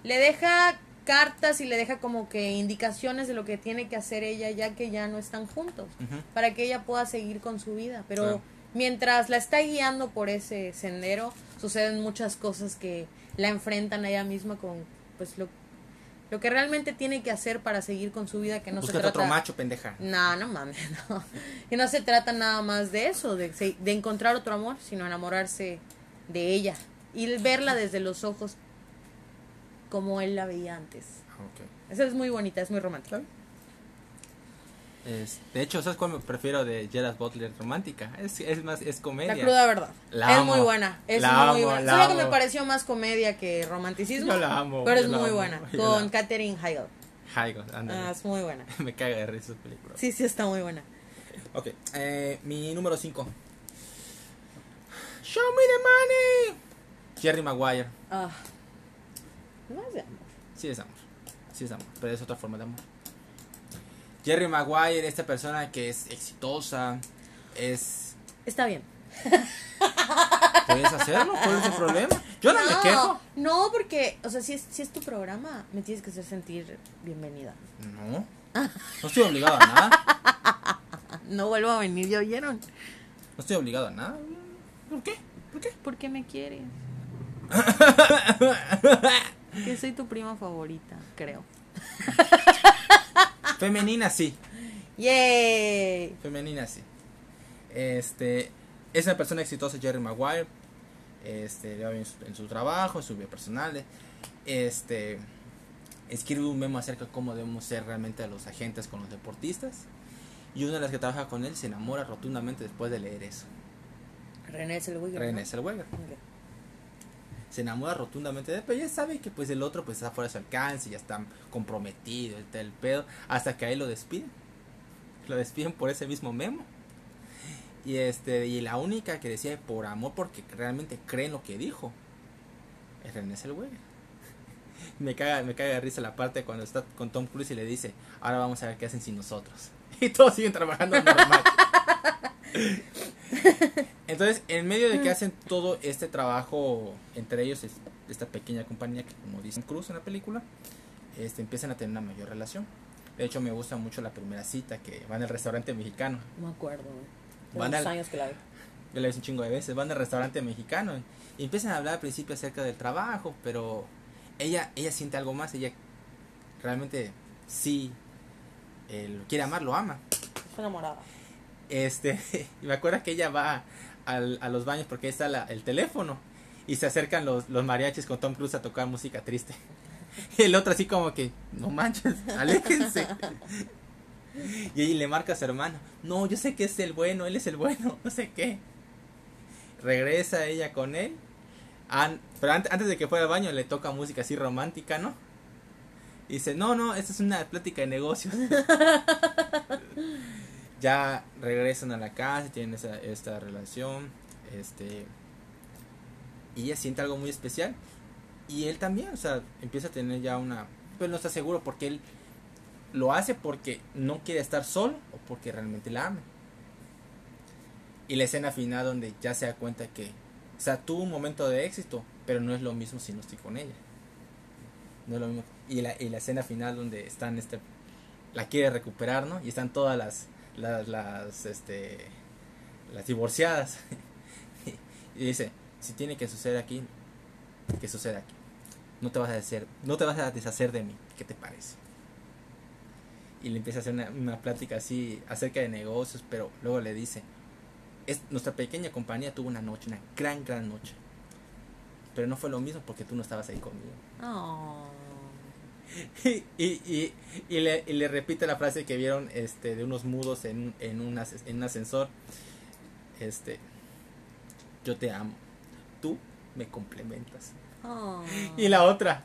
Le deja cartas y le deja como que indicaciones de lo que tiene que hacer ella ya que ya no están juntos. Para que ella pueda seguir con su vida. Pero Claro. mientras la está guiando por ese sendero, suceden muchas cosas que la enfrentan a ella misma con pues lo, lo que realmente tiene que hacer para seguir con su vida que no se trata otro macho, pendeja. no, no mames, no. Que no se trata nada más de eso, de, de encontrar otro amor, sino enamorarse de ella y verla desde los ojos como él la veía antes. Ok. Esa es muy bonita, es muy romántica. Es- de hecho, ¿sabes cuál me prefiero de Gerard Butler romántica? Es, es más, es comedia. La cruda verdad. La es amo. muy buena. Es La muy amo, buena. la Solo que me pareció más comedia que romanticismo. Yo la amo, Pero es muy amo, buena. Con. Katherine Heigl. Ándale. Ah, es muy buena. me caga de risa esa película. Sí, sí, está muy buena. Ok, eh, mi número 5. Show me the money. Jerry Maguire. Ah. No es de amor. Sí es amor. Sí es amor, pero es otra forma de amor. Jerry Maguire, esta persona que es exitosa, es... Está bien. ¿Puedes hacerlo? ¿Cuál es el problema? Yo no, me quejo. No, porque, o sea, si es, si es tu programa, me tienes que hacer sentir bienvenida. No. No estoy obligado a nada. No vuelvo a venir, ¿ya oyeron? No estoy obligado a nada. ¿Por qué? ¿Por qué? ¿Por qué me quieres? que soy tu prima favorita, creo. Femenina sí. ¡Yay! Femenina sí. Este, es una persona exitosa, Jerry Maguire. Este, le va bien en su, en su trabajo, en su vida personal. Este, escribe un memo acerca de cómo debemos ser realmente los agentes con los deportistas. Y una de las que trabaja con él se enamora rotundamente después de leer eso. René Zellweger. René ¿no? Zellweger. Se enamora rotundamente de él, pero ya sabe que pues el otro pues está fuera de su alcance, ya está comprometido, el, el pedo, hasta que ahí lo despiden. Lo despiden por ese mismo memo. Y este, y la única que decía por amor porque realmente creen lo que dijo es René Zellweger. Me caga, me caga de risa la parte cuando está con Tom Cruise y le dice, ahora vamos a ver qué hacen sin nosotros. Y todos siguen trabajando normal. Entonces, en medio de que hacen todo este trabajo, entre ellos es esta pequeña compañía que, como dicen Cruz en la película, este, empiezan a tener una mayor relación. De hecho, me gusta mucho la primera cita que van al restaurante mexicano. No me acuerdo, güey. Van al- años que la vi. Yo la visto un chingo de veces. Van al restaurante mexicano y empiezan a hablar al principio acerca del trabajo, pero ella, ella siente algo más. Ella realmente sí eh, lo quiere amar, lo ama. Estoy enamorada. Este, y me acuerdo que ella va al- a los baños porque ahí está el teléfono y se acercan los, los mariachis con Tom Cruise a tocar música triste. Y el otro así como que, no manches, aléjense. Y ahí le marca a su hermano, no, yo sé que es el bueno, él es el bueno, no sé qué. Regresa ella con él. Pero ante- antes de que fuera al baño le toca música así romántica, ¿no? Y dice, no, no, esta es una plática de negocios. Ya regresan a la casa tienen esa, esta relación. Este. Y ella siente algo muy especial. Y él también, o sea, empieza a tener ya una. Pero no está seguro porque él lo hace porque no quiere estar solo o porque realmente la ama. Y la escena final donde ya se da cuenta que, o sea, tuvo un momento de éxito, pero no es lo mismo si no estoy con ella. No es lo mismo. Y la, y la escena final donde están, este, la quiere recuperar, ¿no? Y están todas las, las, las, este, las divorciadas. y dice, si tiene que suceder aquí, que suceda aquí. No te vas a deshacer, no te vas a deshacer de mí. ¿Qué te parece? Y le empieza a hacer una, una plática así acerca de negocios, pero luego le dice, es, nuestra pequeña compañía tuvo una noche, una gran, gran noche. Pero no fue lo mismo porque tú no estabas ahí conmigo. Oh. y, y, y, le, y le repite la frase que vieron este, de unos mudos en, en, un as- en un ascensor. Este, yo te amo. Tú me complementas. Oh. Y la otra,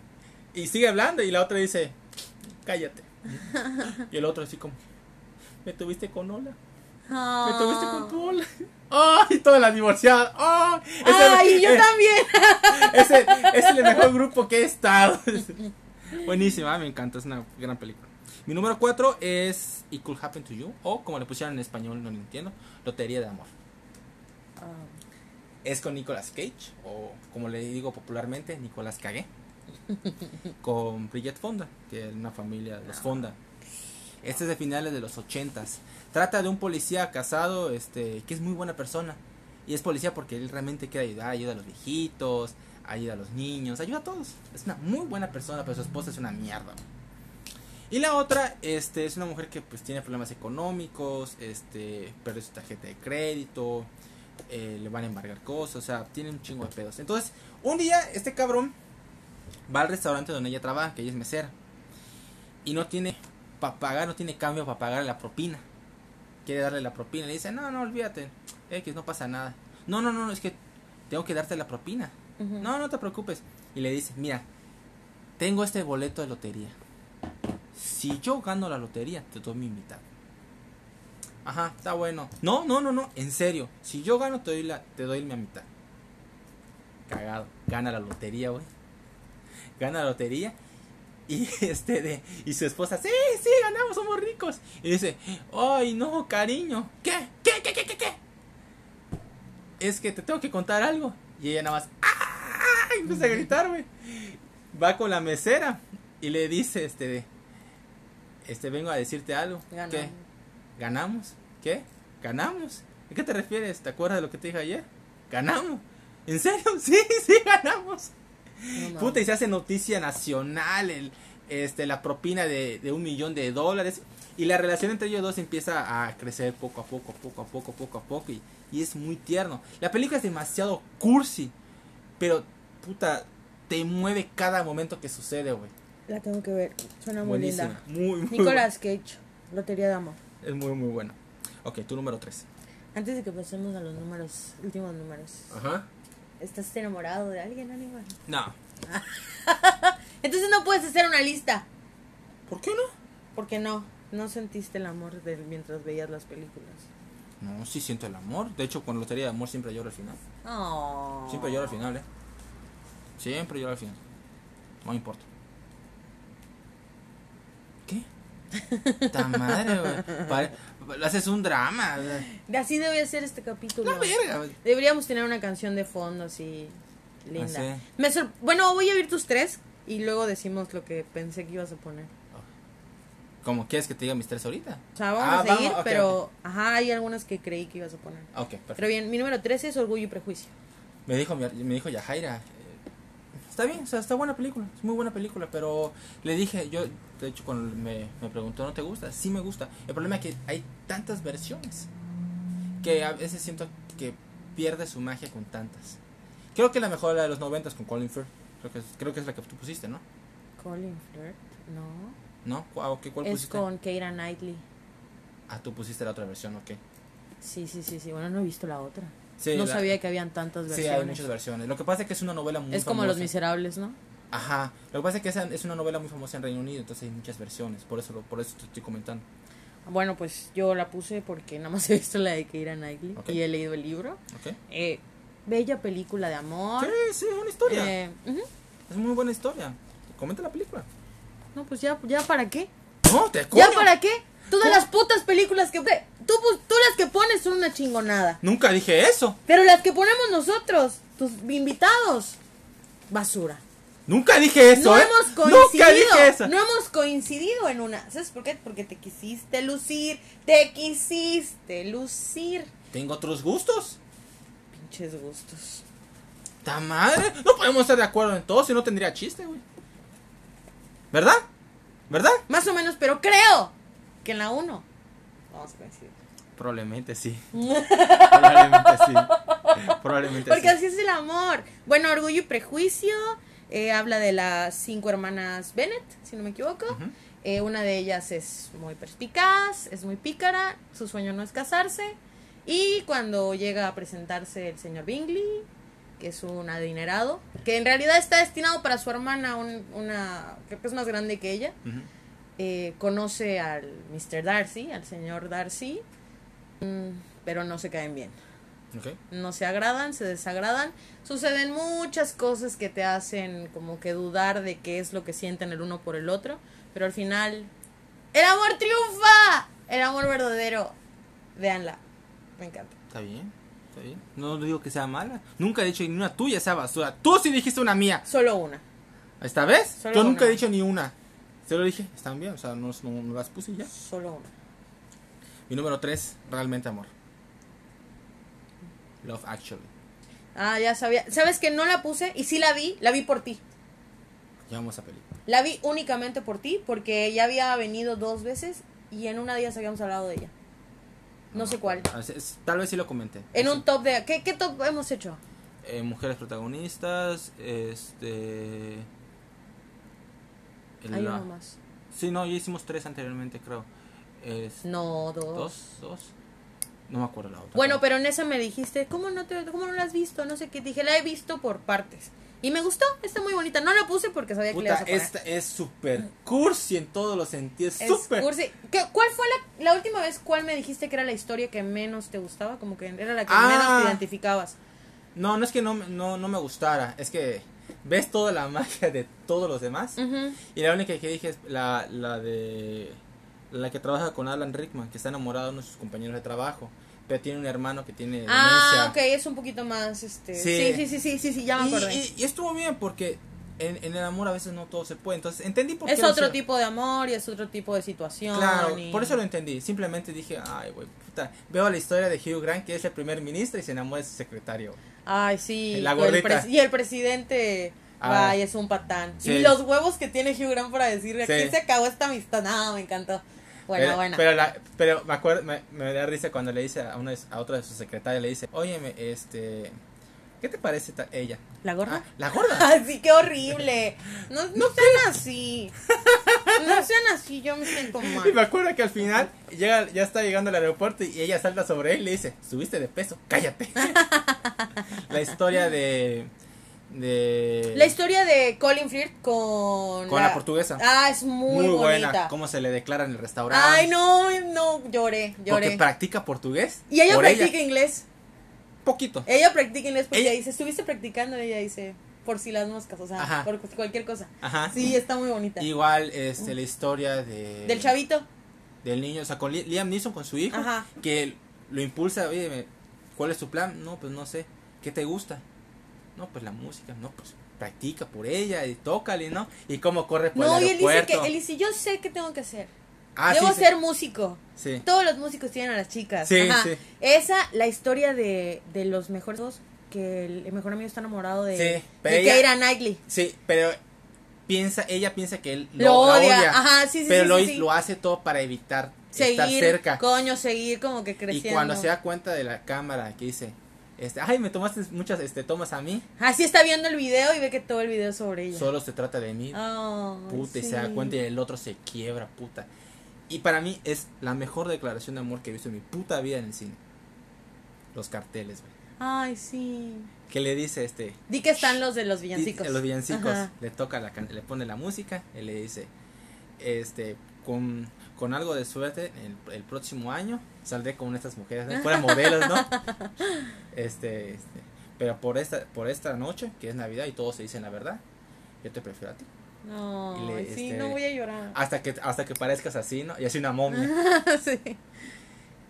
y sigue hablando y la otra dice, cállate. Y el otro así como, me tuviste con Ola. Me tuviste con tu Ola. ¡Ay! todas las divorciadas. ¡Oh! Ay, yo también. Ese es el mejor grupo que he estado. Buenísima, me encanta, es una gran película. Mi número 4 es It Could Happen to You, o como le pusieron en español, no lo entiendo, Lotería de Amor. Es con Nicolas Cage, o como le digo popularmente, Nicolas Cagué. con Bridget Fonda, que es una familia de los Fonda. Este es de finales de los 80s. Trata de un policía casado, este, que es muy buena persona. Y es policía porque él realmente quiere ayudar, ayuda a los viejitos, ayuda a los niños, ayuda a todos. Es una muy buena persona, pero su esposa es una mierda. Y la otra, este, es una mujer que pues tiene problemas económicos, este, pierde su tarjeta de crédito, eh, le van a embargar cosas, o sea, tiene un chingo de pedos. Entonces, un día este cabrón va al restaurante donde ella trabaja, que ella es mesera, y no tiene para pagar, no tiene cambio para pagarle la propina. Quiere darle la propina, le dice, no, no, olvídate, X, no pasa nada. No, no, no, es que tengo que darte la propina. No, no te preocupes. Y le dice, mira, tengo este boleto de lotería. Si yo gano la lotería, te doy mi mitad. Ajá, está bueno. No, no, no, no, en serio. Si yo gano, te doy, la, te doy mi mitad. Cagado. Gana la lotería, güey. Gana la lotería. Y este de. Y su esposa, sí, sí, ganamos, somos ricos. Y dice, ay, no, cariño. ¿Qué? ¿Qué, qué, qué, qué, qué? Es que te tengo que contar algo. Y ella nada más, ¡ah! Empieza a gritar, güey. Va con la mesera y le dice, este. Este, vengo a decirte algo. Ganamos. ¿Qué? ¿Ganamos? ¿Qué? ¿Ganamos? ¿A qué te refieres? ¿Te acuerdas de lo que te dije ayer? ¿Ganamos? ¿En serio? Sí, sí, ganamos. No. Puta, y se hace noticia nacional, el, este, la propina de, de un millón de dólares. Y la relación entre ellos dos empieza a crecer poco a poco, poco a poco, poco a poco. Y, y es muy tierno. La película es demasiado cursi. Pero, puta, te mueve cada momento que sucede, güey. La tengo que ver. Suena muy Buenísima. linda. Muy, muy Nicolas Cage, Lotería de Amor. Es muy, muy buena. Ok, tu número 3. Antes de que pasemos a los números, últimos números. Ajá. ¿Estás enamorado de alguien, Aníbal? No. Entonces no puedes hacer una lista. ¿Por qué no? Porque no, no sentiste el amor de mientras veías las películas. No, sí siento el amor. De hecho, con Lotería de Amor siempre lloro al final. Oh. Siempre lloro al final, ¿eh? Siempre lloro al final. No me importa. ¿Qué? ¡Ta madre, güey! Haces un drama. Así debe ser este capítulo. La verga. Deberíamos tener una canción de fondo así linda. Ah, sí. Me sor- bueno, voy a oír tus tres y luego decimos lo que pensé que ibas a poner. ¿Cómo quieres que te diga mis tres ahorita? O sea, vamos Ah, a seguir, vamos, pero ajá, hay algunas que creí que ibas a poner. Ok, perfecto. Pero bien, mi número 13 es Orgullo y Prejuicio. Me dijo, me dijo Yajaira. Está bien, o sea, está buena película, es muy buena película, pero le dije, yo, de hecho, cuando me, me preguntó, ¿no te gusta? Sí me gusta. El problema es que hay tantas versiones que a veces siento que pierde su magia con tantas. Creo que la mejor es la de los noventas con Colin Firth. Creo que, es, creo que es la que tú pusiste, ¿no? Colin Firth, no. ¿No? ¿Cuál, qué- cuál Es pusiste? con Keira Knightley. Ah, tú pusiste la otra versión, ok. Sí, sí, sí, sí. Bueno, no he visto la otra. Sí, no la- sabía que habían tantas Sí, versiones. hay muchas versiones. Lo que pasa es que es una novela muy es como Los famosa. Miserables, ¿no? Ajá. Lo que pasa es que esa es una novela muy famosa en Reino Unido, entonces hay muchas versiones. Por eso, lo- por eso te estoy comentando. Bueno, pues yo la puse porque nada más he visto la de Keira Knightley y he leído el libro. ¿Ok? Eh, bella película de amor. Sí, sí, es una historia. Eh, ujú. Es muy buena historia. Comenta la película. No, pues ya, ya para qué. No, te ¿Ya coño. para qué? Todas ¿Cómo? las putas películas que... Tú, tú las que pones son una chingonada. Nunca dije eso. Pero las que ponemos nosotros, tus invitados, basura. Nunca dije eso. no ¿eh? hemos coincidido. Nunca dije eso. No hemos coincidido en una. ¿Sabes por qué? Porque te quisiste lucir. Te quisiste lucir. Tengo otros gustos. Pinches gustos. ¡Ta madre! No podemos estar de acuerdo en todo, si no tendría chiste, güey. ¿Verdad? ¿Verdad? Más o menos, pero creo que en la 1 vamos a coincidir. Probablemente sí. Probablemente sí. Probablemente Porque sí. así es el amor. Bueno, Orgullo y Prejuicio eh, habla de las cinco hermanas Bennett, si no me equivoco. Eh, una de ellas es muy perspicaz, es muy pícara, su sueño no es casarse. Y cuando llega a presentarse el señor Bingley, que es un adinerado, que en realidad está destinado para su hermana, un- una, creo que es más grande que ella. Eh, conoce al Mr. Darcy, al señor Darcy, mm, pero no se caen bien. Ok. No se agradan, se desagradan. Suceden muchas cosas que te hacen como que dudar de qué es lo que sienten el uno por el otro. Pero al final, ¡el amor triunfa! El amor verdadero. Véanla. Me encanta. Está bien. Está bien. No digo que sea mala. Nunca he dicho ni una tuya sea basura. Tú sí dijiste una mía. Solo una. ¿Esta vez? Solo Yo nunca una. he dicho ni una. Se lo dije. Están bien. O sea, no, no- no las puse y ya. Solo una. Mi número 3, realmente amor. Love Actually. Ah, ya sabía. ¿Sabes que no la puse? Y sí la vi. La vi por ti. Llamamos a película. La vi únicamente por ti porque ya había venido dos veces y en una de ellas habíamos hablado de ella. No sé cuál. Ah, es- es- Tal vez sí lo comenté. En Sí. un top de... ¿Qué, qué top hemos hecho? Eh, mujeres protagonistas. Este. Hay uno más. Sí, no, ya hicimos tres anteriormente, creo. Es- No, dos. ¿Dos? ¿Dos? No me acuerdo la otra. Bueno, pero en esa me dijiste, ¿cómo no, te, ¿cómo no la has visto? No sé qué. Dije, la he visto por partes. Y me gustó, está muy bonita. No la puse porque sabía que le Puta, ibas a poner. esta es súper cursi en todos los sentidos. Es Súper. cursi. ¿Qué- ¿Cuál fue la, la última vez cuál me dijiste que era la historia que menos te gustaba? Como que era la que Ah. menos te identificabas. No, no es que no, me- no, no me gustara. Es que ves toda la magia de todos los demás. Y la única que dije es la, la de. La que trabaja con Alan Rickman, que está enamorado de uno de sus compañeros de trabajo. Pero tiene un hermano que tiene Ah, ok, es un poquito más, este... Sí. Sí, sí, sí, sí, sí, sí, ya me Y, acordé. y- y estuvo bien porque en, en el amor a veces no todo se puede. Entonces entendí por qué. es otro tipo de amor y es otro tipo de situación. Claro, y- por eso lo entendí. Simplemente dije, ay, güey, puta. Veo la historia de Hugh Grant, que es el primer ministro y se enamora de su secretario. Ay, sí. La el gordita. pres- y el presidente... Ah. Ay, es un patán. Sí. Y los huevos que tiene Hugh Grant para decirle, Sí. aquí se acabó esta amistad. No, me encantó. Bueno, pero, bueno. Pero, la- pero me acuerdo, me, me da risa cuando le dice a una a otra de sus secretarias, le dice, óyeme, este, ¿qué te parece ella? ¿La gorda? Ah, la gorda. Ay, sí, qué horrible. No, no sean así. No sean así, yo me siento Y me mal. acuerdo que al final llega, ya está llegando al aeropuerto y ella salta sobre él y le dice, subiste de peso, cállate. la historia de, de, La historia de Colin Firth con... con la, portuguesa. Ah, es muy, Muy buena, cómo se le declara en el restaurante. Ay, no, no, lloré, Porque lloré. practica portugués. Y ella practica inglés. Poquito. Ella practica inglés porque Ella- dice, estuviste practicando, ella dice, por si las moscas, o sea, Ajá. por cualquier cosa. Ajá. Sí, está muy bonita. Igual, este, la historia de... Del chavito. Del niño, o sea, con Li- Liam Neeson con su hijo. Ajá. Que lo impulsa, oye, ¿cuál es tu plan? No, pues no sé. ¿Qué te gusta? No, pues la música. No, pues practica por ella y tócale, ¿no? Y cómo corre por No, el y él dice que, él dice, yo sé qué tengo que hacer. Ah, Debo sí, sí. ser músico. Sí. Todos los músicos tienen a las chicas. Ajá. Esa, la historia de, de los mejores dos, que el, el mejor amigo está enamorado de, de ella- Keira Knightley. Sí, pero piensa, ella piensa que él lo, Lo odia. Ajá, pero lo, lo hace todo para evitar estar cerca. coño, seguir como que Y creciendo. cuando se da cuenta de la cámara que dice, este, ay, me tomaste muchas este, tomas a mí, Así está viendo el video y ve que todo el video es sobre ella. solo se trata de mí. Puta, y se da cuenta y el otro se quiebra, puta. Y para mí es la mejor declaración de amor que he visto en mi puta vida en el cine. Los carteles, güey. Ay, sí. que le dice este Di que están los de los di- villancicos. los villancicos Ajá. le toca la le pone la música y le dice este con con algo de suerte el, el próximo año saldré con estas mujeres ¿no? fueran modelos no este, este pero por esta por esta noche que es navidad y todos se dicen la verdad yo te prefiero a ti No, le- sí, este- no voy a llorar. hasta que hasta que parezcas así no y así una momia sí.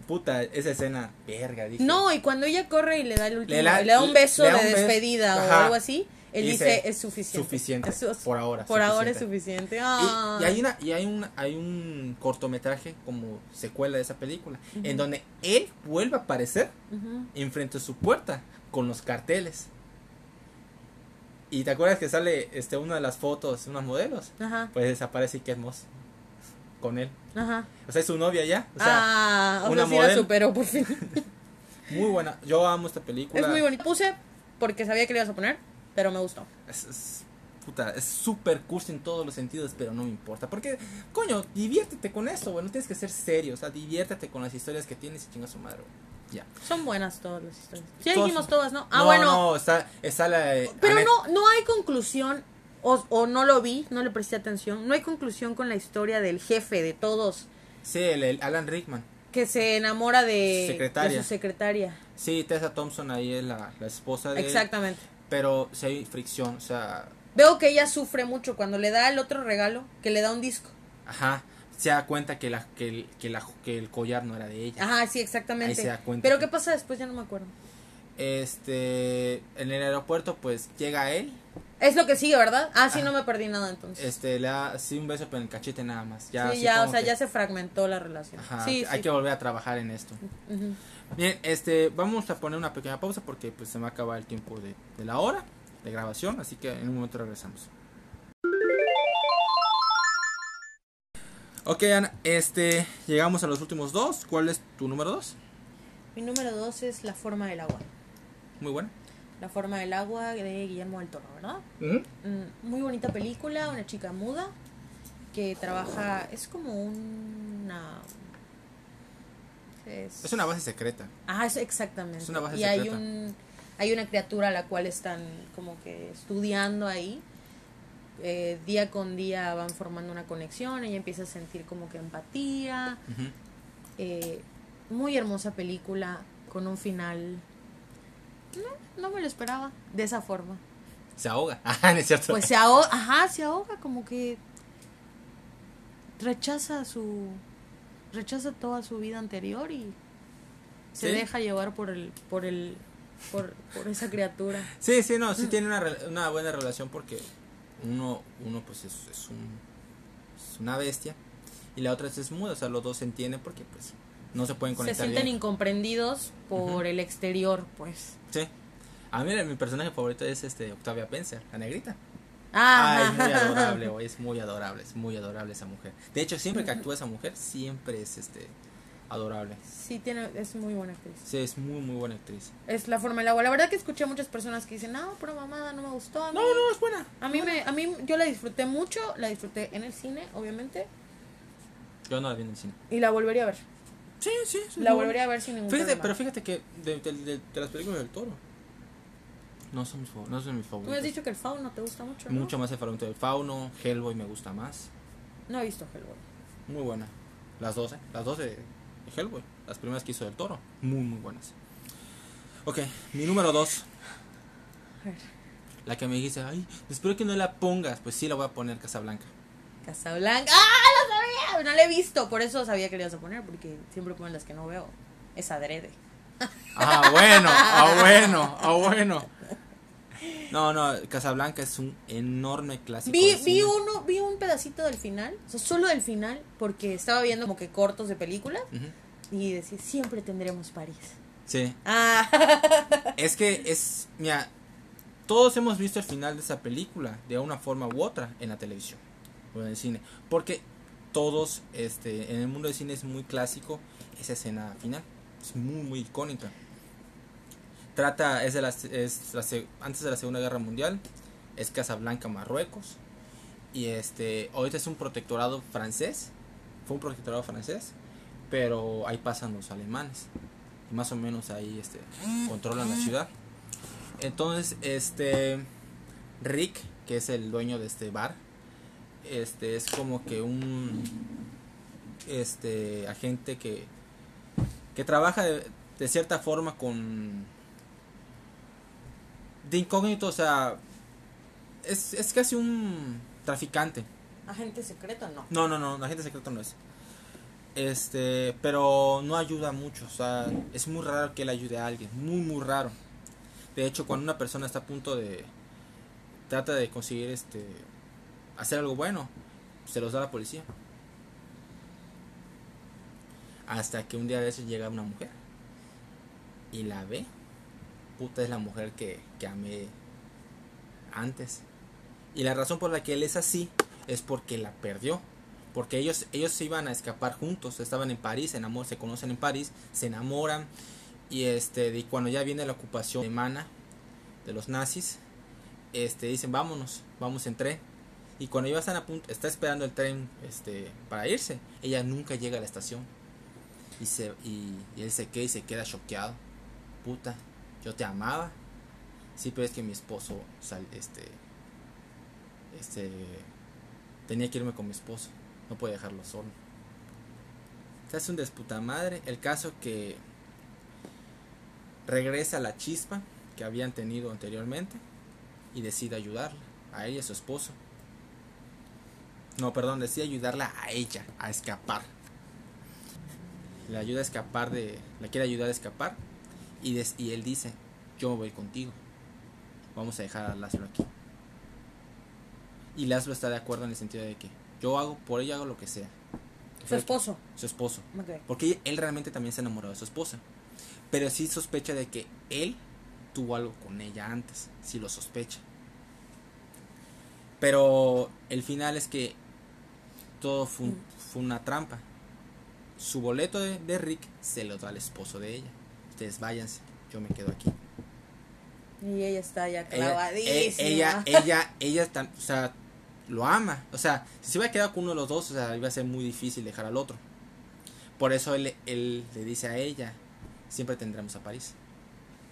puta esa escena verga dije No, y cuando ella corre y le da el último, Le le, da- un beso da de un beso. despedida o Ajá. algo así, él dice, dice, es suficiente. suficiente, Es su- por ahora, Por ahora es suficiente. suficiente. Y, y hay una y hay un hay un cortometraje como secuela de esa película en donde él vuelve a aparecer Ujú. enfrente de su puerta con los carteles. Y te acuerdas que sale este una de las fotos, unos modelos, Ajá, pues desaparece Kate Moss con él. ajá. O sea, es su novia ya. O sea, ah, o una sea, sí la superó por fin. muy buena. Yo amo esta película. es muy bonito. Puse porque sabía que le ibas a poner, pero me gustó. Es, es- puta, es súper cursi en todos los sentidos, pero no me importa. Porque, coño, diviértete con esto, güey. No tienes que ser serio. O sea, diviértete con las historias que tienes y chinga su madre, güey. Ya. Son buenas todas las historias. Ya dijimos todas, ¿no? Ah, no, bueno. No, está, está la. eh, Pero no, no hay conclusión, o, o no lo vi, no le presté atención, no hay conclusión con la historia del jefe de todos, Sí, el, el Alan Rickman. que se enamora de, Secretaria. de su secretaria. Sí, Tessa Thompson ahí es la, la esposa de él, Exactamente. Pero sí hay fricción, o sea, Veo que ella sufre mucho cuando le da el otro regalo, que le da un disco. ajá, se da cuenta que, la, que, el, que, la, que el collar no era de ella. Ajá, sí, exactamente. Ahí se da cuenta Pero ¿qué pasa después? Ya no me acuerdo. Este, en el aeropuerto, pues llega él, Es lo que sigue, ¿verdad? Ah, sí, Ajá. no me perdí nada entonces. este, le da así un beso pero en el cachete nada más. Ya, sí, ya, o sea, que- ya se fragmentó la relación. Ajá, sí, hay sí. que volver a trabajar en esto. Bien, este, vamos a poner una pequeña pausa porque pues se me va a acabar el tiempo de, de la hora de grabación, así que en un momento regresamos. Ok, Ana, este, llegamos a los últimos dos. ¿Cuál es tu número dos? Mi número dos es La forma del agua. Muy buena. La forma del agua de Guillermo del Toro, ¿verdad? Mm, muy bonita película, una chica muda que trabaja, es como una... Es, Es una base secreta. Ah, es exactamente. Es una base y hay un hay una criatura a la cual están como que estudiando ahí. Eh, día con día van formando una conexión, ella empieza a sentir como que empatía. Eh, muy hermosa película con un final... No, no me lo esperaba de esa forma. Se ahoga. Ah, no es cierto. Pues se ahoga, ajá, se ahoga, como que rechaza su rechaza toda su vida anterior y se Sí. deja llevar por el por el por, por esa criatura. Sí, sí, no, sí tiene una, una buena relación porque uno, uno pues es, es un, es una bestia y la otra es muda, o sea, los dos se entienden porque pues no se pueden Se conectar sienten bien. incomprendidos por el exterior, pues. Sí. A mí mi personaje favorito es este Octavia Spencer, la negrita. Ah, Ah, es muy adorable, güey, es muy adorable, es muy adorable esa mujer. De hecho, siempre que actúa esa mujer, siempre es este adorable. Sí, tiene, es muy buena actriz. Sí, es muy, muy buena actriz. Es la forma del agua. La verdad que escuché a muchas personas que dicen, no, pero mamada, no me gustó. A mí, No, no, es buena. A mí, me, a mí yo la disfruté mucho, la disfruté en el cine, obviamente, Yo no la vi en el cine. y la volvería a ver. Sí, sí. La volvería a ver sin ningún Fíjate, problema. pero fíjate que de, de- de- de las películas del toro, no son mis, no son mis Tú me favoritas. has dicho que el fauno te gusta mucho, ¿no? Mucho más el favorito del Fauno, Hellboy me gusta más. No he visto Hellboy. Muy buena. Las 12, las 12 de Hellboy, las primeras que hizo del toro, muy, muy buenas. Ok, mi número 2. A ver. La que me dijiste, ay, espero que no la pongas. Pues sí, la voy a poner Casablanca. Casablanca. ¡Ah, lo sabía! No la he visto, por eso sabía que le ibas a poner, porque siempre ponen las que no veo. Es adrede. Ah, bueno, ah, bueno, ah, bueno. No, no, Casablanca es un enorme clásico. Vi, vi uno, vi un pedacito del final, o sea, solo del final, porque estaba viendo como que cortos de películas y decía, siempre tendremos París. Sí, Ah, es que es, mira, todos hemos visto el final de esa película de una forma u otra en la televisión o en el cine, porque todos, este, en el mundo del cine es muy clásico esa escena final, es muy muy icónica. Trata, es de es la se- antes de la Segunda Guerra Mundial, es Casablanca, Marruecos, y este, ahorita es un protectorado francés, fue un protectorado francés, pero ahí pasan los alemanes. y más o menos ahí este controlan la ciudad. Entonces, este Rick, que es el dueño de este bar, este es como que un este agente que que trabaja de cierta forma con de incógnito, o sea, es, es casi un traficante. Agente secreto, no. No, no, no, agente secreto no es. Este, pero no ayuda mucho, o sea, es muy raro que él ayude a alguien, muy, muy raro. De hecho, cuando una persona está a punto de trata de conseguir este hacer algo bueno, se los da la policía. Hasta que un día de esos llega una mujer y la ve. Puta es la mujer que, que amé antes. Y la razón por la que él es así es porque la perdió. Porque ellos, ellos se iban a escapar juntos, estaban en París, se enamoran, se conocen en París, se enamoran. Y este, y cuando ya viene la ocupación alemana de los nazis, este, dicen vámonos, vamos en tren. Y cuando ellos están a punto, está esperando el tren este, para irse, ella nunca llega a la estación. Y, se, y, y él se queda y se queda choqueado. Puta, yo te amaba. Sí, pero es que mi esposo sal, este, este, tenía que irme con mi esposo. No podía dejarlo solo. Se hace un desputa madre. El caso que regresa la chispa que habían tenido anteriormente y decide ayudarla a ella y a su esposo. No, perdón, decide ayudarla a ella a escapar. Le ayuda a escapar de. La quiere ayudar a escapar. Y, des- y él dice: Yo me voy contigo. Vamos a dejar a Laszlo aquí. Y Laszlo está de acuerdo en el sentido de que yo hago, por ella hago lo que sea. Su esposo. Su esposo. Porque él realmente también se enamoró de su esposa. Pero sí sospecha de que él tuvo algo con ella antes. Sí lo sospecha. Pero el final es que todo fue, un- fue una trampa. Su boleto de, de Rick se lo da al esposo de ella. Ustedes váyanse, yo me quedo aquí. Y ella está ya Ella, clavadísima. eh, ella, ella, ella, tan- o sea, lo ama. O sea, si se hubiera quedado con uno de los dos, o sea, iba a ser muy difícil dejar al otro. Por eso él, él le dice a ella, siempre tendremos a París.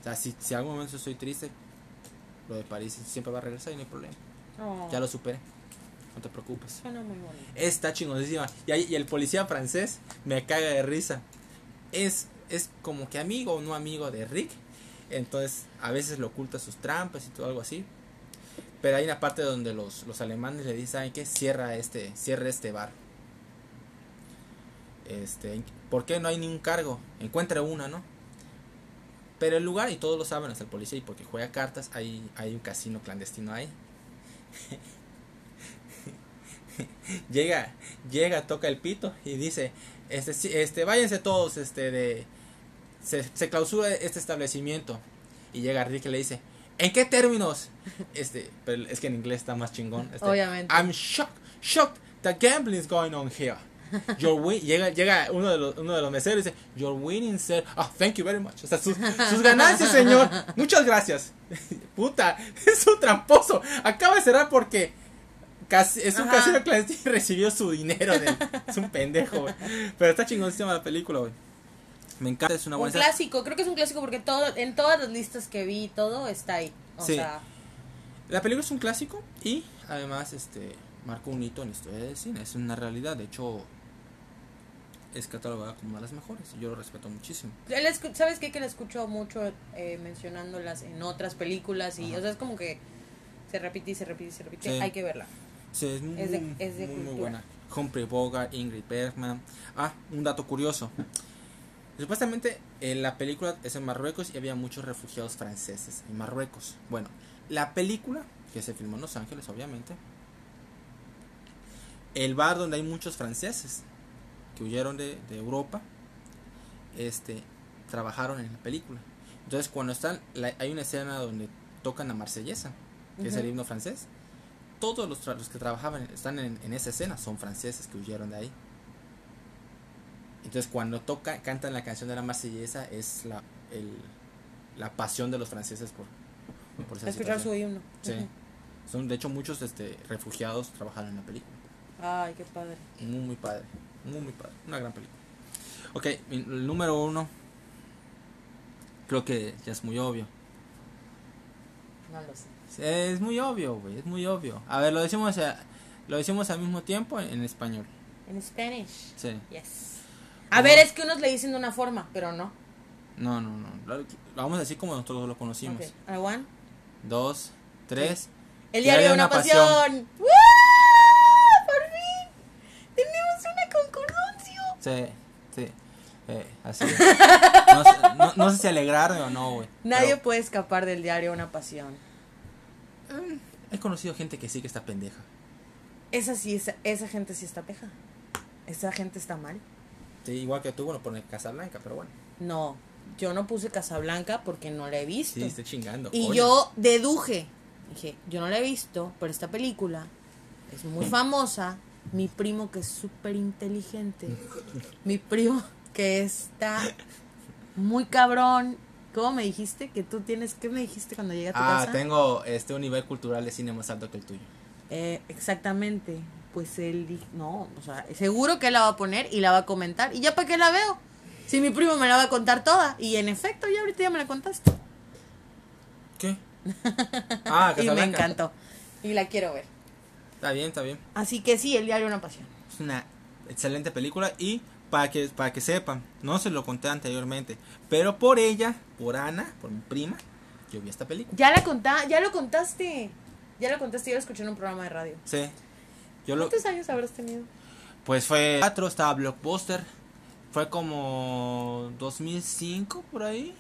O sea, si, si algún momento estoy triste, lo de París siempre va a regresar y no hay problema. Oh, Ya lo superé. No te preocupes. Suena muy bonito. Está chingonísima. Y, y el policía francés me caga de risa. Es, es como que amigo o no amigo de Rick. Entonces a veces le oculta sus trampas y todo algo así. Pero hay una parte donde los, los alemanes le dicen, ¿saben qué? Cierra este, cierra este bar. Este, ¿por qué no hay ningún cargo? Encuentre una, ¿no? Pero el lugar, y todos lo saben, hasta el policía, y porque juega cartas, hay, hay un casino clandestino ahí. llega, llega, toca el pito y dice, este, este, váyanse todos, este, de, se, se clausura este establecimiento. Y llega Rick y le dice, ¿en qué términos? Este, pero es que en inglés está más chingón. este, Obviamente. I'm shocked, shocked, the gambling is going on here. Your win llega, llega uno de los, uno de los meseros y dice, Your winning, sir. Oh, thank you very much. O sea, sus, sus ganancias, señor. Muchas gracias. Puta, es un tramposo. Acaba de cerrar porque casi, es un Ajá. casino clandestino y recibió su dinero. de- es un pendejo, güey. Pero está chingonísima la película, güey. Me encanta, es una Un buena. clásico, creo que es un clásico porque todo, en todas las listas que vi, todo está ahí. O Sí. sea, La película es un clásico y además este marcó un hito en la historia del cine. Es una realidad. De hecho, es catalogada como una de las mejores. y Yo lo respeto muchísimo. ¿sabes qué? Que la escucho mucho eh, mencionándolas en otras películas y, Ajá. o sea, es como que se repite y se repite y se repite. Sí. Hay que verla. Sí, es muy, Es de- es de muy, buena. Humphrey Bogart, Ingrid Bergman. Ah, un dato curioso. Supuestamente en la película es en Marruecos y había muchos refugiados franceses en Marruecos. Bueno, la película, que se filmó en Los Ángeles, obviamente, el bar donde hay muchos franceses que huyeron de, de Europa, este, trabajaron en la película. Entonces, cuando están, la- hay una escena donde tocan la marsellesa, que es el himno francés. Todos los que trabajaban, están en, en esa escena, son franceses que huyeron de ahí. Entonces, cuando toca, cantan la canción de la marsellesa, es la, el- la pasión de los franceses por, por esa Escuchar su situación. himno. Sí. Ujú. Son, de hecho, muchos este, refugiados trabajaron en la película. Ay, qué padre. Muy, muy padre. Muy, muy padre. Una gran película. Ok, el número uno. creo que ya es muy obvio. No lo sé. Es muy obvio, güey, es muy obvio. A ver, lo decimos, a- lo decimos al mismo tiempo en español. En Spanish. Sí. Yes. A ver, es que unos le dicen de una forma, pero no. No, no, no. Lo, vamos a decir como nosotros lo conocimos. Ok. A one. Dos, tres. El diario de una, pasión. ¡Woo! ¡Por fin! Tenemos una concordancia. Sí, sí. Eh, así es. No, sé- no- no sé si alegrarme o no, güey. Nadie pero, puede escapar del diario de una pasión. eh, he conocido gente que sí que está pendeja. Esa sí, esa, esa gente sí está peja. Esa gente está mal. Sí, igual que tú, bueno, pone Casablanca, pero bueno. No, yo no puse Casablanca porque no la he visto. Sí, estoy chingando. y coño. yo deduje. Dije, yo no la he visto, pero esta película es muy famosa. Mi primo que es súper inteligente. Mi primo que está muy cabrón. ¿Cómo me dijiste? Que tú tienes... ¿Qué me dijiste cuando llegué a tu Ah, casa? tengo este un nivel cultural de cine más alto que el tuyo. Eh, exactamente. Pues él dijo, no, o sea, seguro que la va a poner y la va a comentar. ¿Y ya para qué la veo? Si mi primo me la va a contar toda. Y en efecto, ya ahorita ya me la contaste. ¿Qué? Ah, y me encantó. Y la quiero ver. Está bien, está bien. Así que sí, el diario de una pasión. Es una excelente película y para que para que sepan, no se lo conté anteriormente, pero por ella, por Ana, por mi prima, yo vi esta película. Ya la contá, ya lo contaste. Ya lo contaste, yo lo escuché en un programa de radio. Sí. Yo lo ¿Cuántos años habrás tenido? pues fue cuatro, estaba Blockbuster. Fue como 2005 por ahí.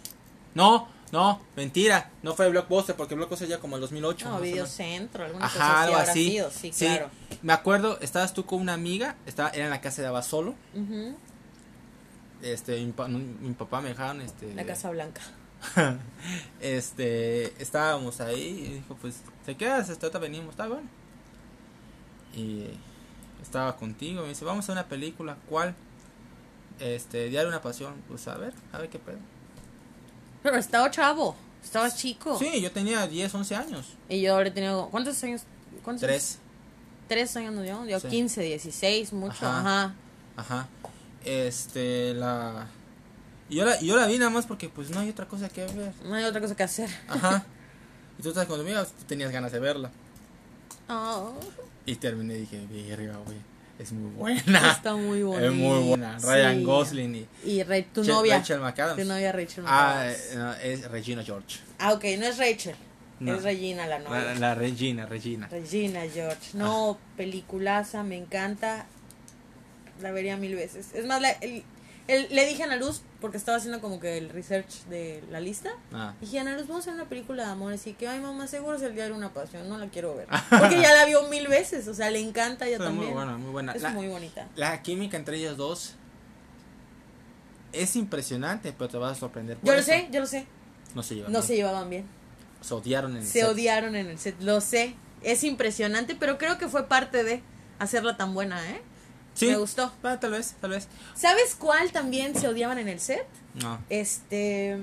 No, no, mentira, no fue Blockbuster porque Blockbuster ya como el 2008. No. Videocentro, alguna cosa Ajá, así algo así. sido, Sí, claro. Me acuerdo, estabas tú con una amiga, estaba era en la casa de Abasolo. Este, mi, pa- mi papá me dejaron este La Casa Blanca. este, estábamos ahí y dijo, pues, ¿te quedas? Hasta ahorita venimos, está bueno. Y estaba contigo, me dice, vamos a una película, ¿cuál? Este, Diario de una Pasión, pues a ver, a ver qué pedo. Pero estaba chavo, estabas chico. Sí, yo tenía 10, 11 años, Y yo ahora tengo. ¿Cuántos años? ¿Cuántos? tres, Tres años nos dio. Yo Sí. 15, 16, mucho. Ajá. Ajá. ajá. Este, la... Y yo la, y yo la vi nada más porque pues no hay otra cosa que ver. No hay otra cosa que hacer. Ajá. Y tú estás conmigo, tú tenías ganas de verla. Oh, Y terminé y dije, verga, güey, es muy buena. está muy bonita. Es muy buena. Ryan Sí. Gosling y Y Re- tu novia. Rachel McAdams. Tu novia Rachel Ah, McAdams. no, es Regina George. Ah, ok, no es Rachel. No. Es Regina la La, novia. la Regina, Regina. Regina George. No, peliculaza, me encanta. La vería mil veces. Es más, la- el- el- le dije a Ana Luz, porque estaba haciendo como que el research de la lista. Ah. Dije, Ana Luz, vamos a hacer una película de amor. Así que, ay, mamá, seguro es el diario de una pasión. No la quiero ver. Porque ya la vio mil veces. O sea, le encanta ya también. muy buena, muy buena. Es La, muy bonita. la química entre ellos dos es impresionante, pero te vas a sorprender. por Yo lo sé, yo lo sé. No se llevan No bien. se llevaban bien. Se odiaron en el Se set. odiaron en el set. Lo sé. Es impresionante, pero creo que fue parte de hacerla tan buena, ¿eh? Sí. Me gustó. Ah, tal vez, tal vez. ¿Sabes cuál también se odiaban en el set? No. Este.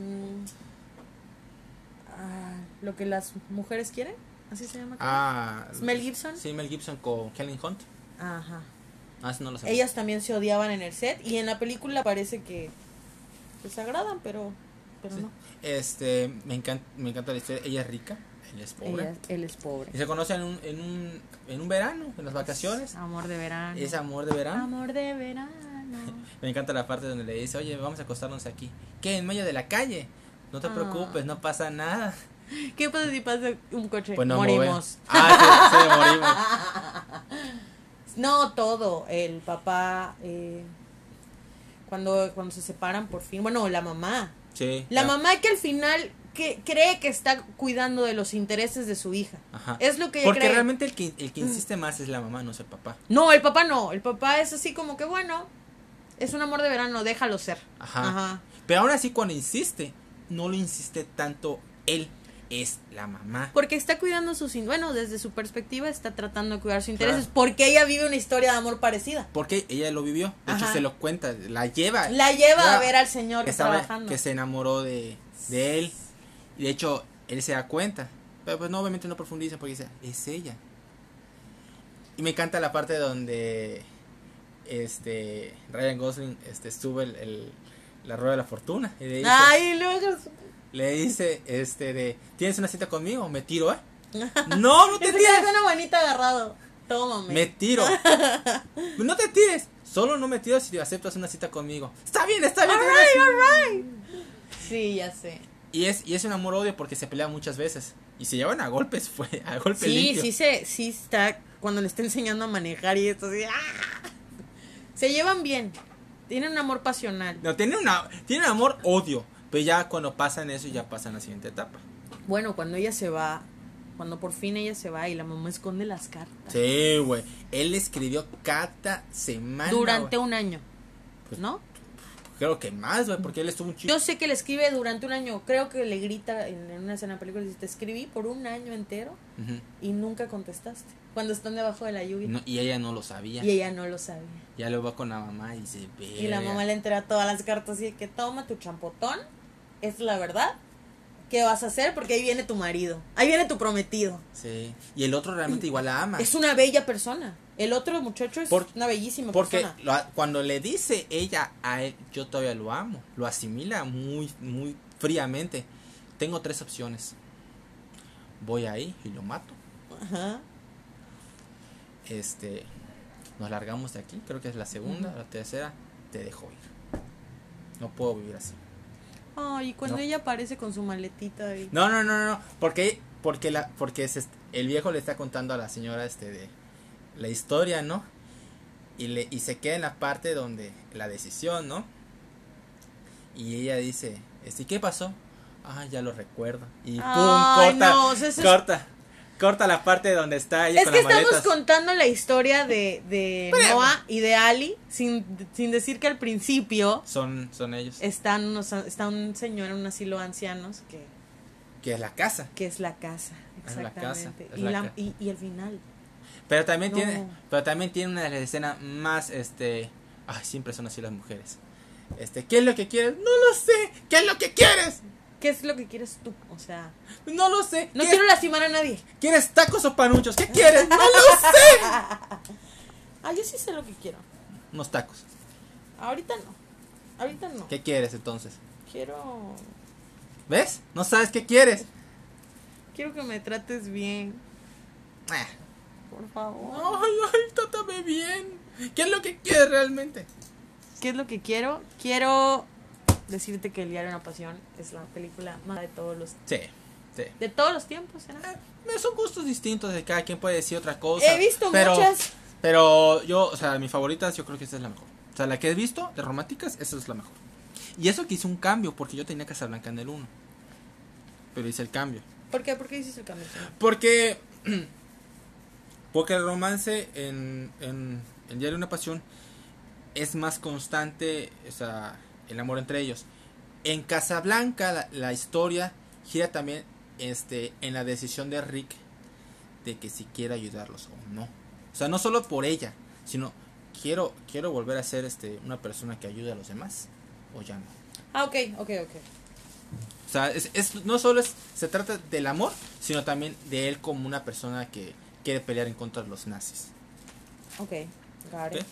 ah, lo que las mujeres quieren. ¿Así se llama? Ah. ¿Es Mel Gibson? Sí, Mel Gibson con Helen Hunt. Ajá. Ah, eso no lo sabía. Ellas también se odiaban en el set y en la película parece que pues, se agradan, pero, pero Sí. no. Este, me encanta, me encanta la historia. Ella es rica, él es pobre. Ella- él es pobre. Y se conocen en un, en un, en un verano, en las vacaciones. Amor de verano. Es amor de verano. Amor de verano. Me encanta la parte donde le dice, oye, vamos a acostarnos aquí. ¿Qué? En medio de la calle. No te Ah. preocupes, no pasa nada. ¿Qué pasa si pasa un coche? Pues no Morimos. Ah, sí, sí, morimos. No, todo. El papá, eh, cuando, cuando se separan por fin. Bueno, la mamá. Sí. La ya. mamá que al final que cree que está cuidando de los intereses de su hija. Ajá. Es lo que ella Porque cree. realmente el que, el que insiste más es la mamá, no es el papá. No, el papá no. El papá es así como que, bueno, es un amor de verano, déjalo ser. Ajá. Pero aún así, cuando insiste, no lo insiste tanto él, es la mamá. Porque está cuidando sus... Bueno, desde su perspectiva está tratando de cuidar sus intereses. Claro. Porque ella vive una historia de amor parecida. Porque ella lo vivió. De hecho, Ajá. se lo cuenta. La lleva. La lleva a ver al señor que, sabe trabajando. que se enamoró de, de él. Y de hecho, él se da cuenta. Pero pues no, obviamente no profundiza porque dice, es ella. Y me encanta la parte donde este Ryan Gosling este sube el, el- la rueda de la fortuna. Y le dice, Ay, luego... le dice, este, de, ¿tienes una cita conmigo? Me tiro, ¿eh? No, no te tires. con una manita agarrado. Tómame. Me tiro. No te tires. Solo no me tiro si aceptas una cita conmigo. Está bien, está bien. está bien. Sí, ya sé. Y es, y es un amor odio porque se pelean muchas veces. Y se llevan a golpes, fue a golpe Sí, limpio. sí se, sí está cuando le está enseñando a manejar y esto así. ¡ah! Se llevan bien. Tienen un amor pasional. No, tienen una, tienen amor odio. Pero ya cuando pasan eso, ya pasan a la siguiente etapa. Bueno, cuando ella se va, cuando por fin ella se va y la mamá esconde las cartas. Sí, güey. Él escribió cada semana. Durante un año. Pues- ¿No? Creo que más, güey, porque él estuvo un chico. Yo sé que le escribe durante un año. Creo que le grita en, en una escena de película. Dice, te escribí por un año entero y nunca contestaste. Cuando están debajo de la lluvia. No, y ella no lo sabía. Y ella no lo sabía. Ya lo va con la mamá y se ve. Y la mamá le entera todas las cartas y que toma tu champotón. Es la verdad. ¿Qué vas a hacer? Porque ahí viene tu marido. Ahí viene tu prometido. Sí. Y el otro realmente igual la ama. Es una bella persona. El otro muchacho es Por- una bellísima Porque persona. lo- cuando le dice ella a él, yo todavía lo amo, lo asimila muy, muy fríamente. Tengo tres opciones. Voy ahí y lo mato. Ajá. Este, nos largamos de aquí, creo que es la segunda, la tercera, te dejo ir. No puedo vivir así. Ay, y cuando No. ella aparece con su maletita ahí. No, no, no, no, porque porque la porque es este- el viejo le está contando a la señora este de la historia, ¿no? Y le y se queda en la parte donde la decisión, ¿no? Y ella dice, este, ¿qué pasó? Ah, ya lo recuerdo. Y pum, Ay, corta, no, o sea, eso es- corta, corta la parte donde está ella Es con que las estamos maletas. contando la historia de, de Pero- Noah y de Ali sin, sin decir que al principio Son, son ellos. están unos, está un señor en un asilo de ancianos que, Que es la casa. que es la casa. Es la casa, Exactamente. es y, la la- ca- y, y al final. Pero también No. tiene, pero también tiene una de las escenas más, este, ay, siempre son así las mujeres. Este, ¿qué es lo que quieres? No lo sé. ¿Qué es lo que quieres? ¿Qué es lo que quieres tú? O sea, No lo sé. no ¿Qué- quiero lastimar a nadie. ¿Quieres tacos o panuchos? ¿Qué quieres? No lo sé. Ah, yo sí sé lo que quiero. Unos tacos. Ahorita no. Ahorita no. ¿Qué quieres entonces? Quiero. ¿Ves? No sabes qué quieres. Quiero que me trates bien. Ah. Por favor. Ay, ay, trátame bien. ¿Qué es lo que quieres realmente? ¿Qué es lo que quiero? Quiero decirte que El diario de una pasión es la película más de todos los Sí, sí. de todos los tiempos, ¿será? Eh, son gustos distintos de cada quien puede decir otra cosa. He visto pero, muchas. Pero yo, o sea, mis favoritas, yo creo que esta es la mejor. O sea, la que he visto de románticas, esa es la mejor. Y eso que hice un cambio, porque yo tenía Casablanca en el 1. Pero hice el cambio. ¿Por qué? ¿Por qué hiciste el cambio? Porque. Porque el romance en, en, en Diario de una Pasión es más constante, o sea, el amor entre ellos. En Casablanca, la, la historia gira también este, en la decisión de Rick de que si quiere ayudarlos o no. O sea, no solo por ella, sino quiero, quiero volver a ser este, una persona que ayude a los demás o ya no. Ah, ok, ok, ok. O sea, es, es- no solo es, se trata del amor, sino también de él como una persona que quiere pelear en contra de los nazis. Ok, got it.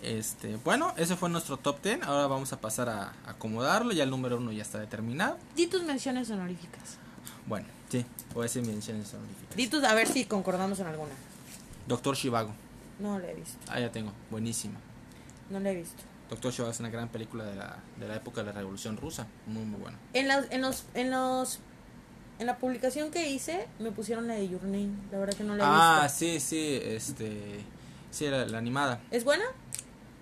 Este, bueno, ese fue nuestro top 10. Ahora vamos a pasar a, acomodarlo. Ya el número uno ya está determinado. Di tus menciones honoríficas. Bueno, sí, voy a decir menciones honoríficas. Di tus, a ver si concordamos en alguna. Doctor Shivago. No la he visto. Ah, ya tengo. Buenísima. No la he visto. Doctor Shivago es una gran película de la, de la época de la Revolución Rusa. Muy, muy buena. En, la, en los, en los, en la publicación que hice me pusieron la de Your Name. La verdad que no la he Ah, visto. sí, sí, este. Sí, la, la animada. ¿Es buena?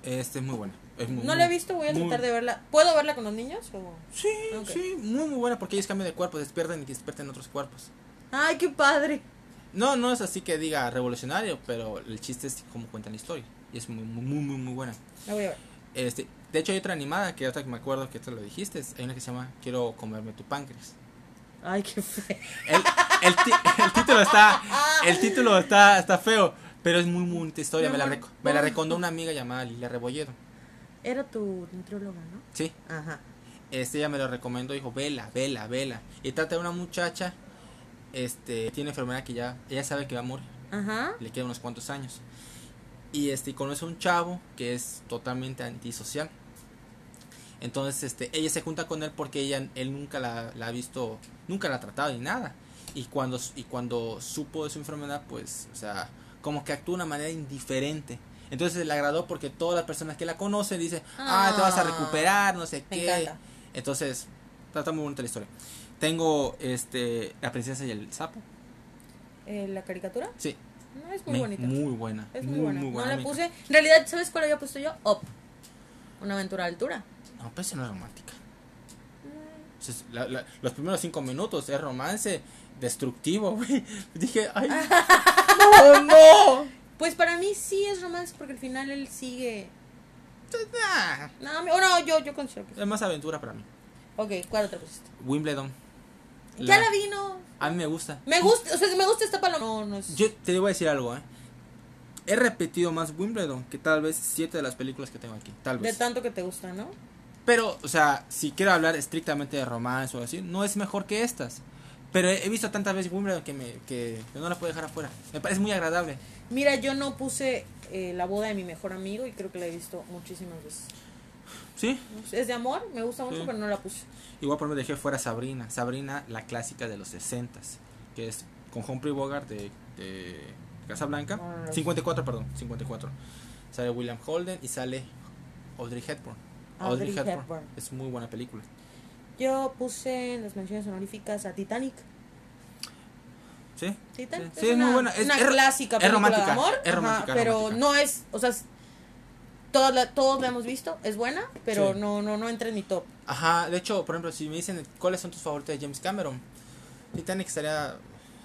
Este es muy buena. Es muy- No la he muy- visto, voy a muy- tratar de verla. ¿Puedo verla con los niños? o? Sí, Ok. sí, muy, muy buena porque ellos cambian de cuerpo, despiertan y despiertan otros cuerpos. Ay, qué padre. No, no es así que diga revolucionario, pero el chiste es cómo cuentan la historia. Y es muy, muy, muy, muy, muy buena. La voy a ver. Este, de hecho, hay otra animada que ahorita que me acuerdo que te lo dijiste. Hay una que se llama Quiero comerme tu páncreas. Ay, qué feo. El, el, el título está el título está, está feo, pero es muy, muy bonita historia. Me la, reco- me la recomendó una amiga llamada Lilia Rebolledo. Era tu nutrióloga, ¿no? Sí, Ajá. este ella me lo recomendó, dijo, vela, vela, vela. Y trata de una muchacha, este, tiene enfermedad que ya, ella sabe que va a morir. Ajá. le quedan unos cuantos años. Y este conoce a un chavo que es totalmente antisocial. Entonces, este, ella se junta con él porque ella, él nunca la, la ha visto, nunca la ha tratado ni nada. Y cuando, y cuando supo de su enfermedad, pues, o sea, como que actúa de una manera indiferente. Entonces le agradó porque todas las personas que la conocen dicen, ah, te vas a Ah, recuperar, no sé qué. encanta. Entonces, trata muy bonita la historia. Tengo, este, La princesa y el sapo. Eh, ¿La caricatura? Sí, No, es muy me- bonita. muy buena. es muy, buena. No la puse. En realidad, ¿sabes cuál había puesto yo? Up. Una aventura a altura. No, pues no es romántica. La- la- los primeros cinco minutos es romance destructivo, güey. Dije, ay, no, no. Pues para mí sí es romance porque al final él sigue. Ah, No, oh, no yo, yo considero que. Es más aventura para mí. Ok, ¿cuál otra pusiste? Wimbledon. Ya la vi, no. A mí me gusta. Me gusta, o sea, me gusta esta paloma. No, no es. Yo te voy a decir algo, ¿eh? He repetido más Wimbledon que tal vez siete de las películas que tengo aquí. Tal de vez. tanto que te gusta, ¿no? Pero, o sea, si quiero hablar estrictamente de romance o así, no es mejor que estas. Pero he he visto tantas veces Wimbledon que, me, que, que no la puedo dejar afuera. Me parece muy agradable. Mira, yo no puse eh, la boda de mi mejor amigo y creo que la he visto muchísimas veces. ¿Sí? Es de amor, me gusta mucho, Sí. pero no la puse. Igual por me dejé fuera Sabrina. Sabrina, la clásica de los 60 que es con Humphrey Bogart de, de Casablanca. No, no la 54, perdón, 54. Sale William Holden y sale Audrey Hepburn. Audrey Hepburn. Es muy buena película. Yo puse en las menciones honoríficas a Titanic. ¿Sí? Titanic Sí, es muy buena. Es- una es- clásica película romántica, de amor. es ajá, romántica, pero romántica. no es, o sea, todos la, todos la hemos visto, es buena, pero Sí. no, no, no entra en mi top. Ajá, de hecho, por ejemplo, si me dicen cuáles son tus favoritos de James Cameron, Titanic estaría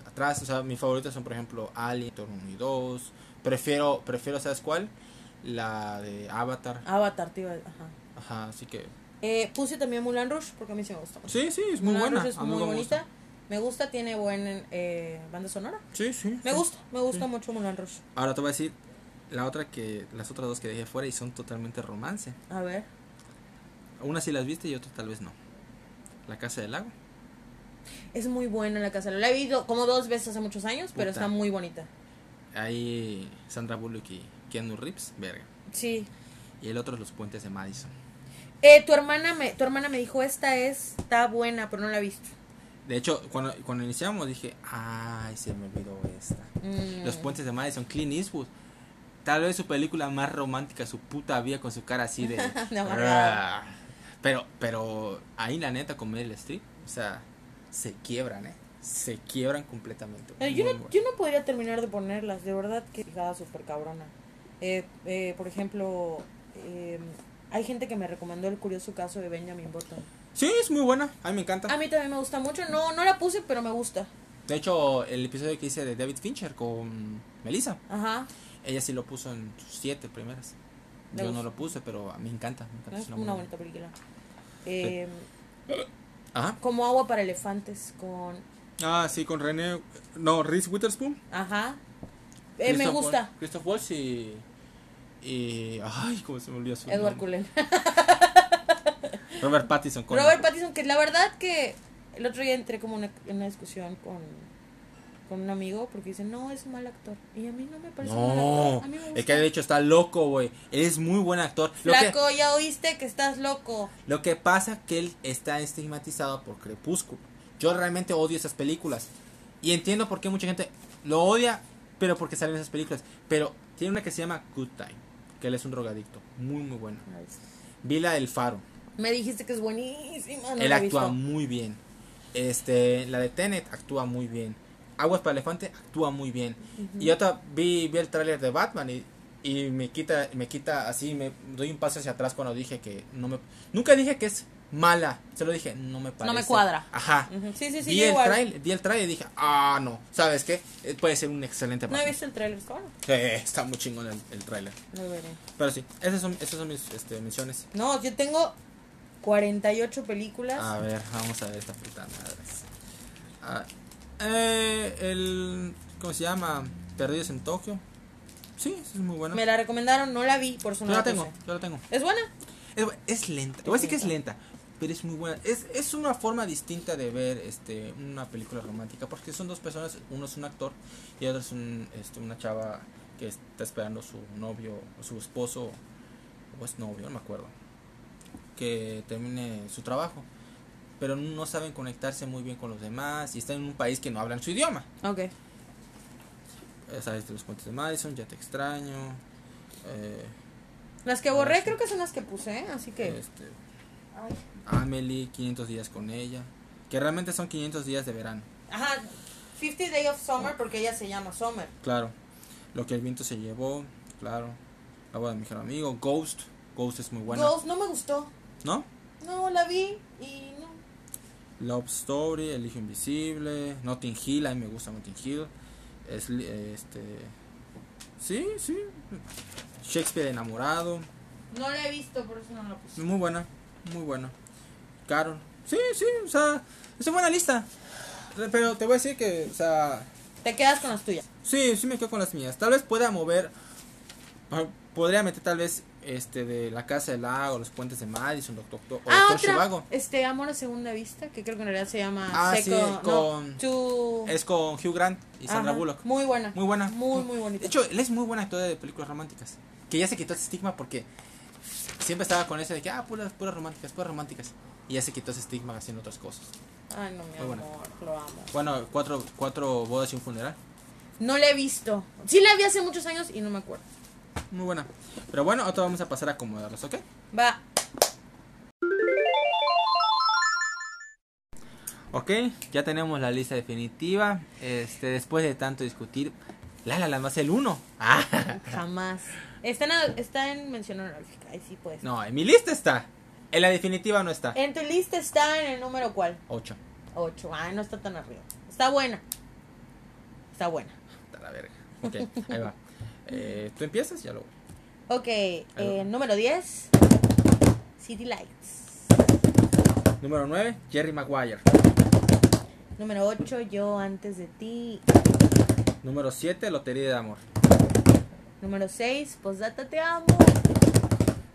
atrás. O sea, mis favoritos son, por ejemplo, Alien, Thor 1 y 2. Prefiero, prefiero, ¿sabes cuál? La de Avatar. Avatar, tío, ajá. Ajá, así que. Eh, puse también Mulan Rush porque a mí sí me gusta mucho. Sí, sí, es muy Mulan buena. Rouge es a mí muy me bonita. gusta. Me gusta, tiene buen eh, banda sonora. Sí, sí. Me sí. gusta, me gusta Sí. mucho Mulan Rush. Ahora te voy a decir la otra que. Las otras dos que dejé fuera y son totalmente romance. A ver. Una sí las viste y otra tal vez no. La Casa del Lago. Es muy buena la casa. La he visto como dos veces hace muchos años, pero Puta. está muy bonita. Ahí Sandra Bullock y Keanu Reeves, verga. Sí. Y el otro es Los Puentes de Madison. Eh, tu hermana me, tu hermana me dijo esta es, está buena, pero no la he visto. De hecho, cuando, cuando iniciamos dije, ay, se me olvidó esta. Mm. Los Puentes de Madison, Clint Eastwood. Tal vez su película más romántica, su puta vida con su cara así de... Pero, pero ahí la neta con Meryl Streep, o sea, se quiebran, ¿eh? Se quiebran completamente. Eh, yo, no, bueno. yo no podría terminar de ponerlas, de verdad que fijada súper cabrona. Eh, eh, por ejemplo, eh, hay gente que me recomendó el curioso caso de Benjamin Button. Sí, es muy buena, a mí me encanta. A mí también me gusta mucho, no, no la puse, pero me gusta. De hecho, el episodio que hice de David Fincher con Melissa, Ajá. ella sí lo puso en sus siete primeras. Me Yo no lo puse, pero a mí me encanta. Me encanta Es una bonita película. Eh, Ajá. como agua para elefantes con... Ah, sí, con René. No, Reese Witherspoon. Ajá. Eh, me gusta. Christoph Waltz y. Y. Ay, cómo se me olvidó su Edward. Cullen. Robert Pattinson con. Robert Pattinson, que la verdad que el otro día entré como una, en una discusión con, con un amigo porque dice, no, es un mal actor. Y a mí no me parece un mal No, actor. A mí me gusta. el que de hecho está loco, güey. Él es muy buen actor. Lo que, Flaco, ya oíste que estás loco. lo que pasa que él está estigmatizado por Crepúsculo. Yo realmente odio esas películas. Y entiendo por qué mucha gente lo odia, pero porque salen esas películas. Pero tiene una que se llama Good Time, que él es un drogadicto. Muy, muy buena. Vi la del Faro. Me dijiste que es buenísima. No él actúa visto. muy bien. Este, la de Tenet actúa muy bien. Aguas para elefante actúa muy bien. Y otra vi, vi el tráiler de Batman y, y me quita me quita así me doy un paso hacia atrás cuando dije que no me nunca dije que es mala, solo dije no me parece. me cuadra. Ajá. Sí, sí, sí, yo el trailer, vi el trailer y dije, "Ah, no, ¿sabes qué? Eh, Puede ser un excelente No Batman." he visto el trailer, está bueno. Sí, está muy chingón el, el tráiler. Lo veré. Pero sí, esas son esas son mis este, menciones. No, yo tengo 48 películas. A ver, vamos a ver esta puta madre. Ah, eh, el. ¿Cómo se llama? Perdidos en Tokio. Sí, es muy buena. Me la recomendaron, no la vi, por eso Yo no la tengo, yo la tengo. ¿Es buena? Es, es lenta. Te voy a decir que es lenta, pero es muy buena. Es, es una forma distinta de ver este una película romántica, porque son dos personas, uno es un actor y otro es un, este, una chava que está esperando su novio o su esposo o es novio, no me acuerdo. que termine su trabajo. Pero no saben conectarse muy bien con los demás y están en un país que no hablan su idioma. Ok. Ya sabes, de los cuentos de Madison, Ya te extraño. eh, Las que borré creo que son las que puse, ¿eh? así que... este, Ay. Amelie, 500 días con ella. Que realmente son 500 días de verano. Ajá, 50 Day of Summer porque ella se llama Summer. Claro. Lo que el viento se llevó. Claro. La boda de mi mejor amigo. Ghost. Ghost es muy buena. Ghost no me gustó. ¿No? No, la vi y no. Love Story, El hijo invisible, Notting Hill, a mí me gusta Notting Hill. Es, este Sí, sí. Shakespeare enamorado, No la he visto, por eso no la puse. muy buena, muy buena. Carol. Sí, sí, o sea, es una buena lista. Pero te voy a decir que, o sea, Te quedas con las tuyas. sí, sí me quedo con las mías. Tal vez pueda mover podría meter tal vez este de la casa del lago, los puentes de Madison, Doctor, Doctor, Ah, Doctor otra. Zhivago. Este, Amor a Segunda Vista, que creo que en realidad se llama Ah, sí, Seco- con- no, To- Es con Hugh Grant y Sandra Ajá, Bullock. Muy buena. Muy buena. Muy, muy bonita. De hecho, él es muy buena actor de películas románticas. Que ya se quitó ese estigma porque siempre estaba con eso de que, ah, puras, puras románticas, puras románticas. Y ya se quitó ese estigma haciendo otras cosas. Ay, no, mi Muy amor, buena. lo amo. Bueno, cuatro, cuatro bodas y un funeral. No la he visto. Sí la vi hace muchos años y no me acuerdo. Muy buena. Pero bueno, ahora vamos a pasar a acomodarlos, ¿ok? Va. Ok, ya tenemos la lista definitiva. Este, después de tanto discutir, La La Land va a ser el 1. Ah, Jamás. Está en, está en mención honorífica. Ahí sí puedes. no, en mi lista está. En la definitiva no está. En tu lista está en el número cuál? 8. 8. Ay, no está tan arriba. Está buena. Está buena. Está la verga. Ok, ahí va. Eh, ¿Tú empiezas? Ya lo. Ok, eh, número 10. City Lights. Número 9, Jerry Maguire. Número 8, Yo antes de ti. Número 7, Lotería de Amor. Número 6, Posdata te amo.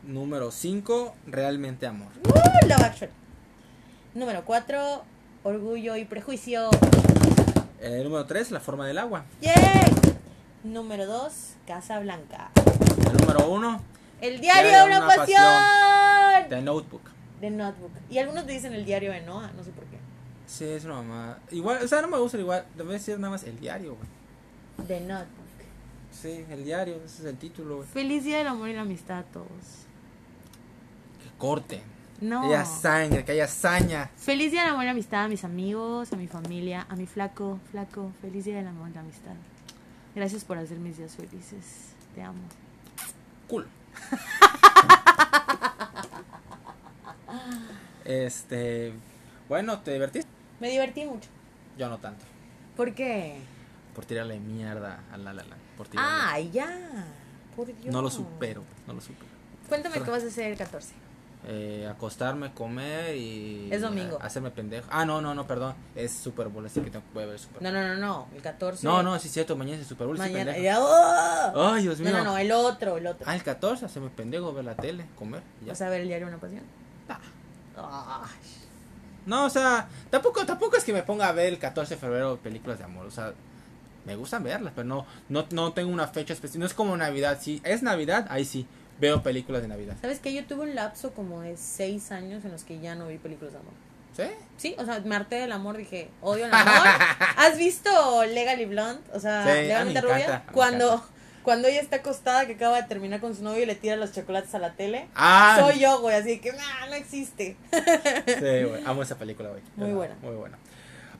Número 5, Realmente Amor. Uh, Love Actually. Número 4, Orgullo y Prejuicio. Eh, número 3, La Forma del Agua. ¡Yay! Número 2, Casa Blanca. El número 1, El diario de una, pasión. The Notebook. The Notebook. Y algunos dicen el diario de Noah, no sé por qué. Sí, es una mamá. Igual, o sea, no me gusta igual. Debe decir nada más el diario, güey. The Notebook. Sí, el diario, ese es el título, güey. Feliz día del amor y la amistad a todos. Que corte. No. Que haya sangre, que haya hazaña. Feliz día del amor y la amistad a mis amigos, a mi familia, a mi flaco, flaco. Feliz día del amor y la amistad. Gracias por hacer mis días felices. Te amo. Cool. este. Bueno, ¿te divertiste? Me divertí mucho. Yo no tanto. ¿Por qué? Por tirarle mierda a la la la. Por. Ay, ya. Por Dios. no lo supero, no lo supero. Cuéntame qué vas a hacer el 14. Eh, acostarme, comer y. Es domingo. hacerme pendejo. Ah, no, no, no, perdón. Es Super Bowl, así que tengo que ver Super Bowl. No, no, no, no. El 14. No, no, sí cierto, mañana es Super Bowl. sí, Mañana. Ya, ¡oh! Ay, Dios No, mío. no, no, el otro, el otro. Ah, el 14, hacerme pendejo, ver la tele, comer. Ya. ¿Vas a ver el diario una pasión? Ah. Ay. No, o sea, tampoco, tampoco es que me ponga a ver el 14 de febrero películas de amor. O sea, me gustan verlas, pero no, no, no tengo una fecha específica. No es como Navidad. Si es Navidad, ahí sí, veo películas de Navidad. ¿Sabes qué? Yo tuve un lapso como de 6 años en los que ya no vi películas de amor. ¿Sí? Sí, o sea, me harté del amor, dije, odio el amor. ¿Has visto Legally Blonde? O sea, Sí, Legalmente encanta, Rubia. Cuando, cuando ella está acostada, que acaba de terminar con su novio y le tira los chocolates a la tele. Ah, Soy yo, güey, así que nah, no existe. Sí, güey. Amo esa película, güey. Muy buena. Muy buena.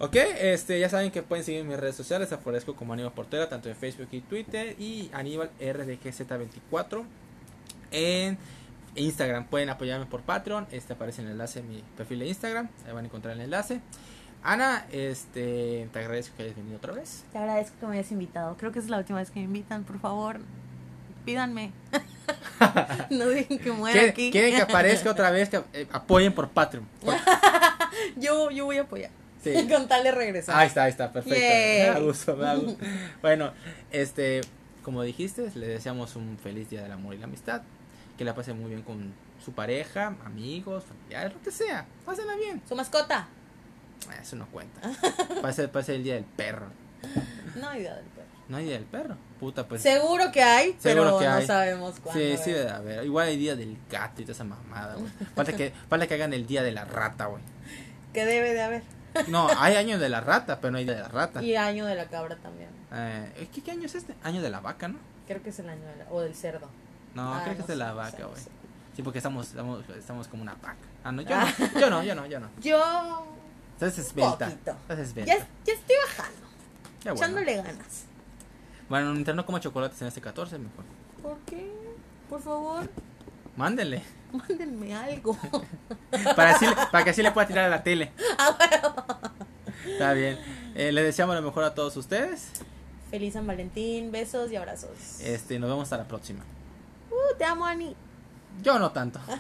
Ok, este, ya saben que pueden seguir mis redes sociales. Aparezco como Aníbal Portera, tanto en Facebook y Twitter. Y Aníbal RDGZ24 en Instagram. Pueden apoyarme por Patreon. Este aparece en el enlace en mi perfil de Instagram. Ahí van a encontrar el enlace. Ana, este, te agradezco que hayas venido otra vez. Te agradezco que me hayas invitado. Creo que es la última vez que me invitan, por favor. Pídanme. no dejen que muera ¿Quieren, aquí. quieren que aparezca otra vez? Que eh, apoyen por Patreon. Por- yo, yo voy a apoyar. Sí. Con tal de regresar. Ahí está, ahí está, perfecto. Me da gusto, me da gusto. Bueno, este, como dijiste, le deseamos un feliz día del amor y la amistad. Que la pase muy bien con su pareja, amigos, familiares, lo que sea. Pásenla bien. Su mascota. Ah, Eso no cuenta. Pase, pase el día del perro. No hay idea del perro. No hay día del perro. Puta, pues. Seguro que hay, Seguro pero que no hay. sabemos cuándo. Sí, sí, debe haber. Igual hay día del gato y toda esa mamada, güey. Falta que, falta que hagan el día de la rata, güey. Que debe de haber. No, hay año de la rata, pero no hay de la rata. Y año de la cabra también. Eh, ¿qué, ¿Qué año es este? Año de la vaca, ¿no? Creo que es el año de la... O del cerdo. No, Ah, creo que no es de la vaca, güey. Sí, porque estamos, estamos, estamos como una vaca. Ah, no, yo Ah. no, yo no, yo no, yo no. Yo... Estás esbelta. Estás Ya, esbelta. ya estoy bajando. Qué bueno. Echándole ganas. Bueno, mientras no coma chocolates en este 14, mejor. ¿Por qué? Por favor, Mándenle. Mándenme algo. Para, así, para que así le pueda tirar a la tele. Ah, Está bien. Eh, les deseamos lo mejor a todos ustedes. Feliz San Valentín, besos y abrazos. Este, nos vemos hasta la próxima. Uh, te amo, Ani. Yo no tanto.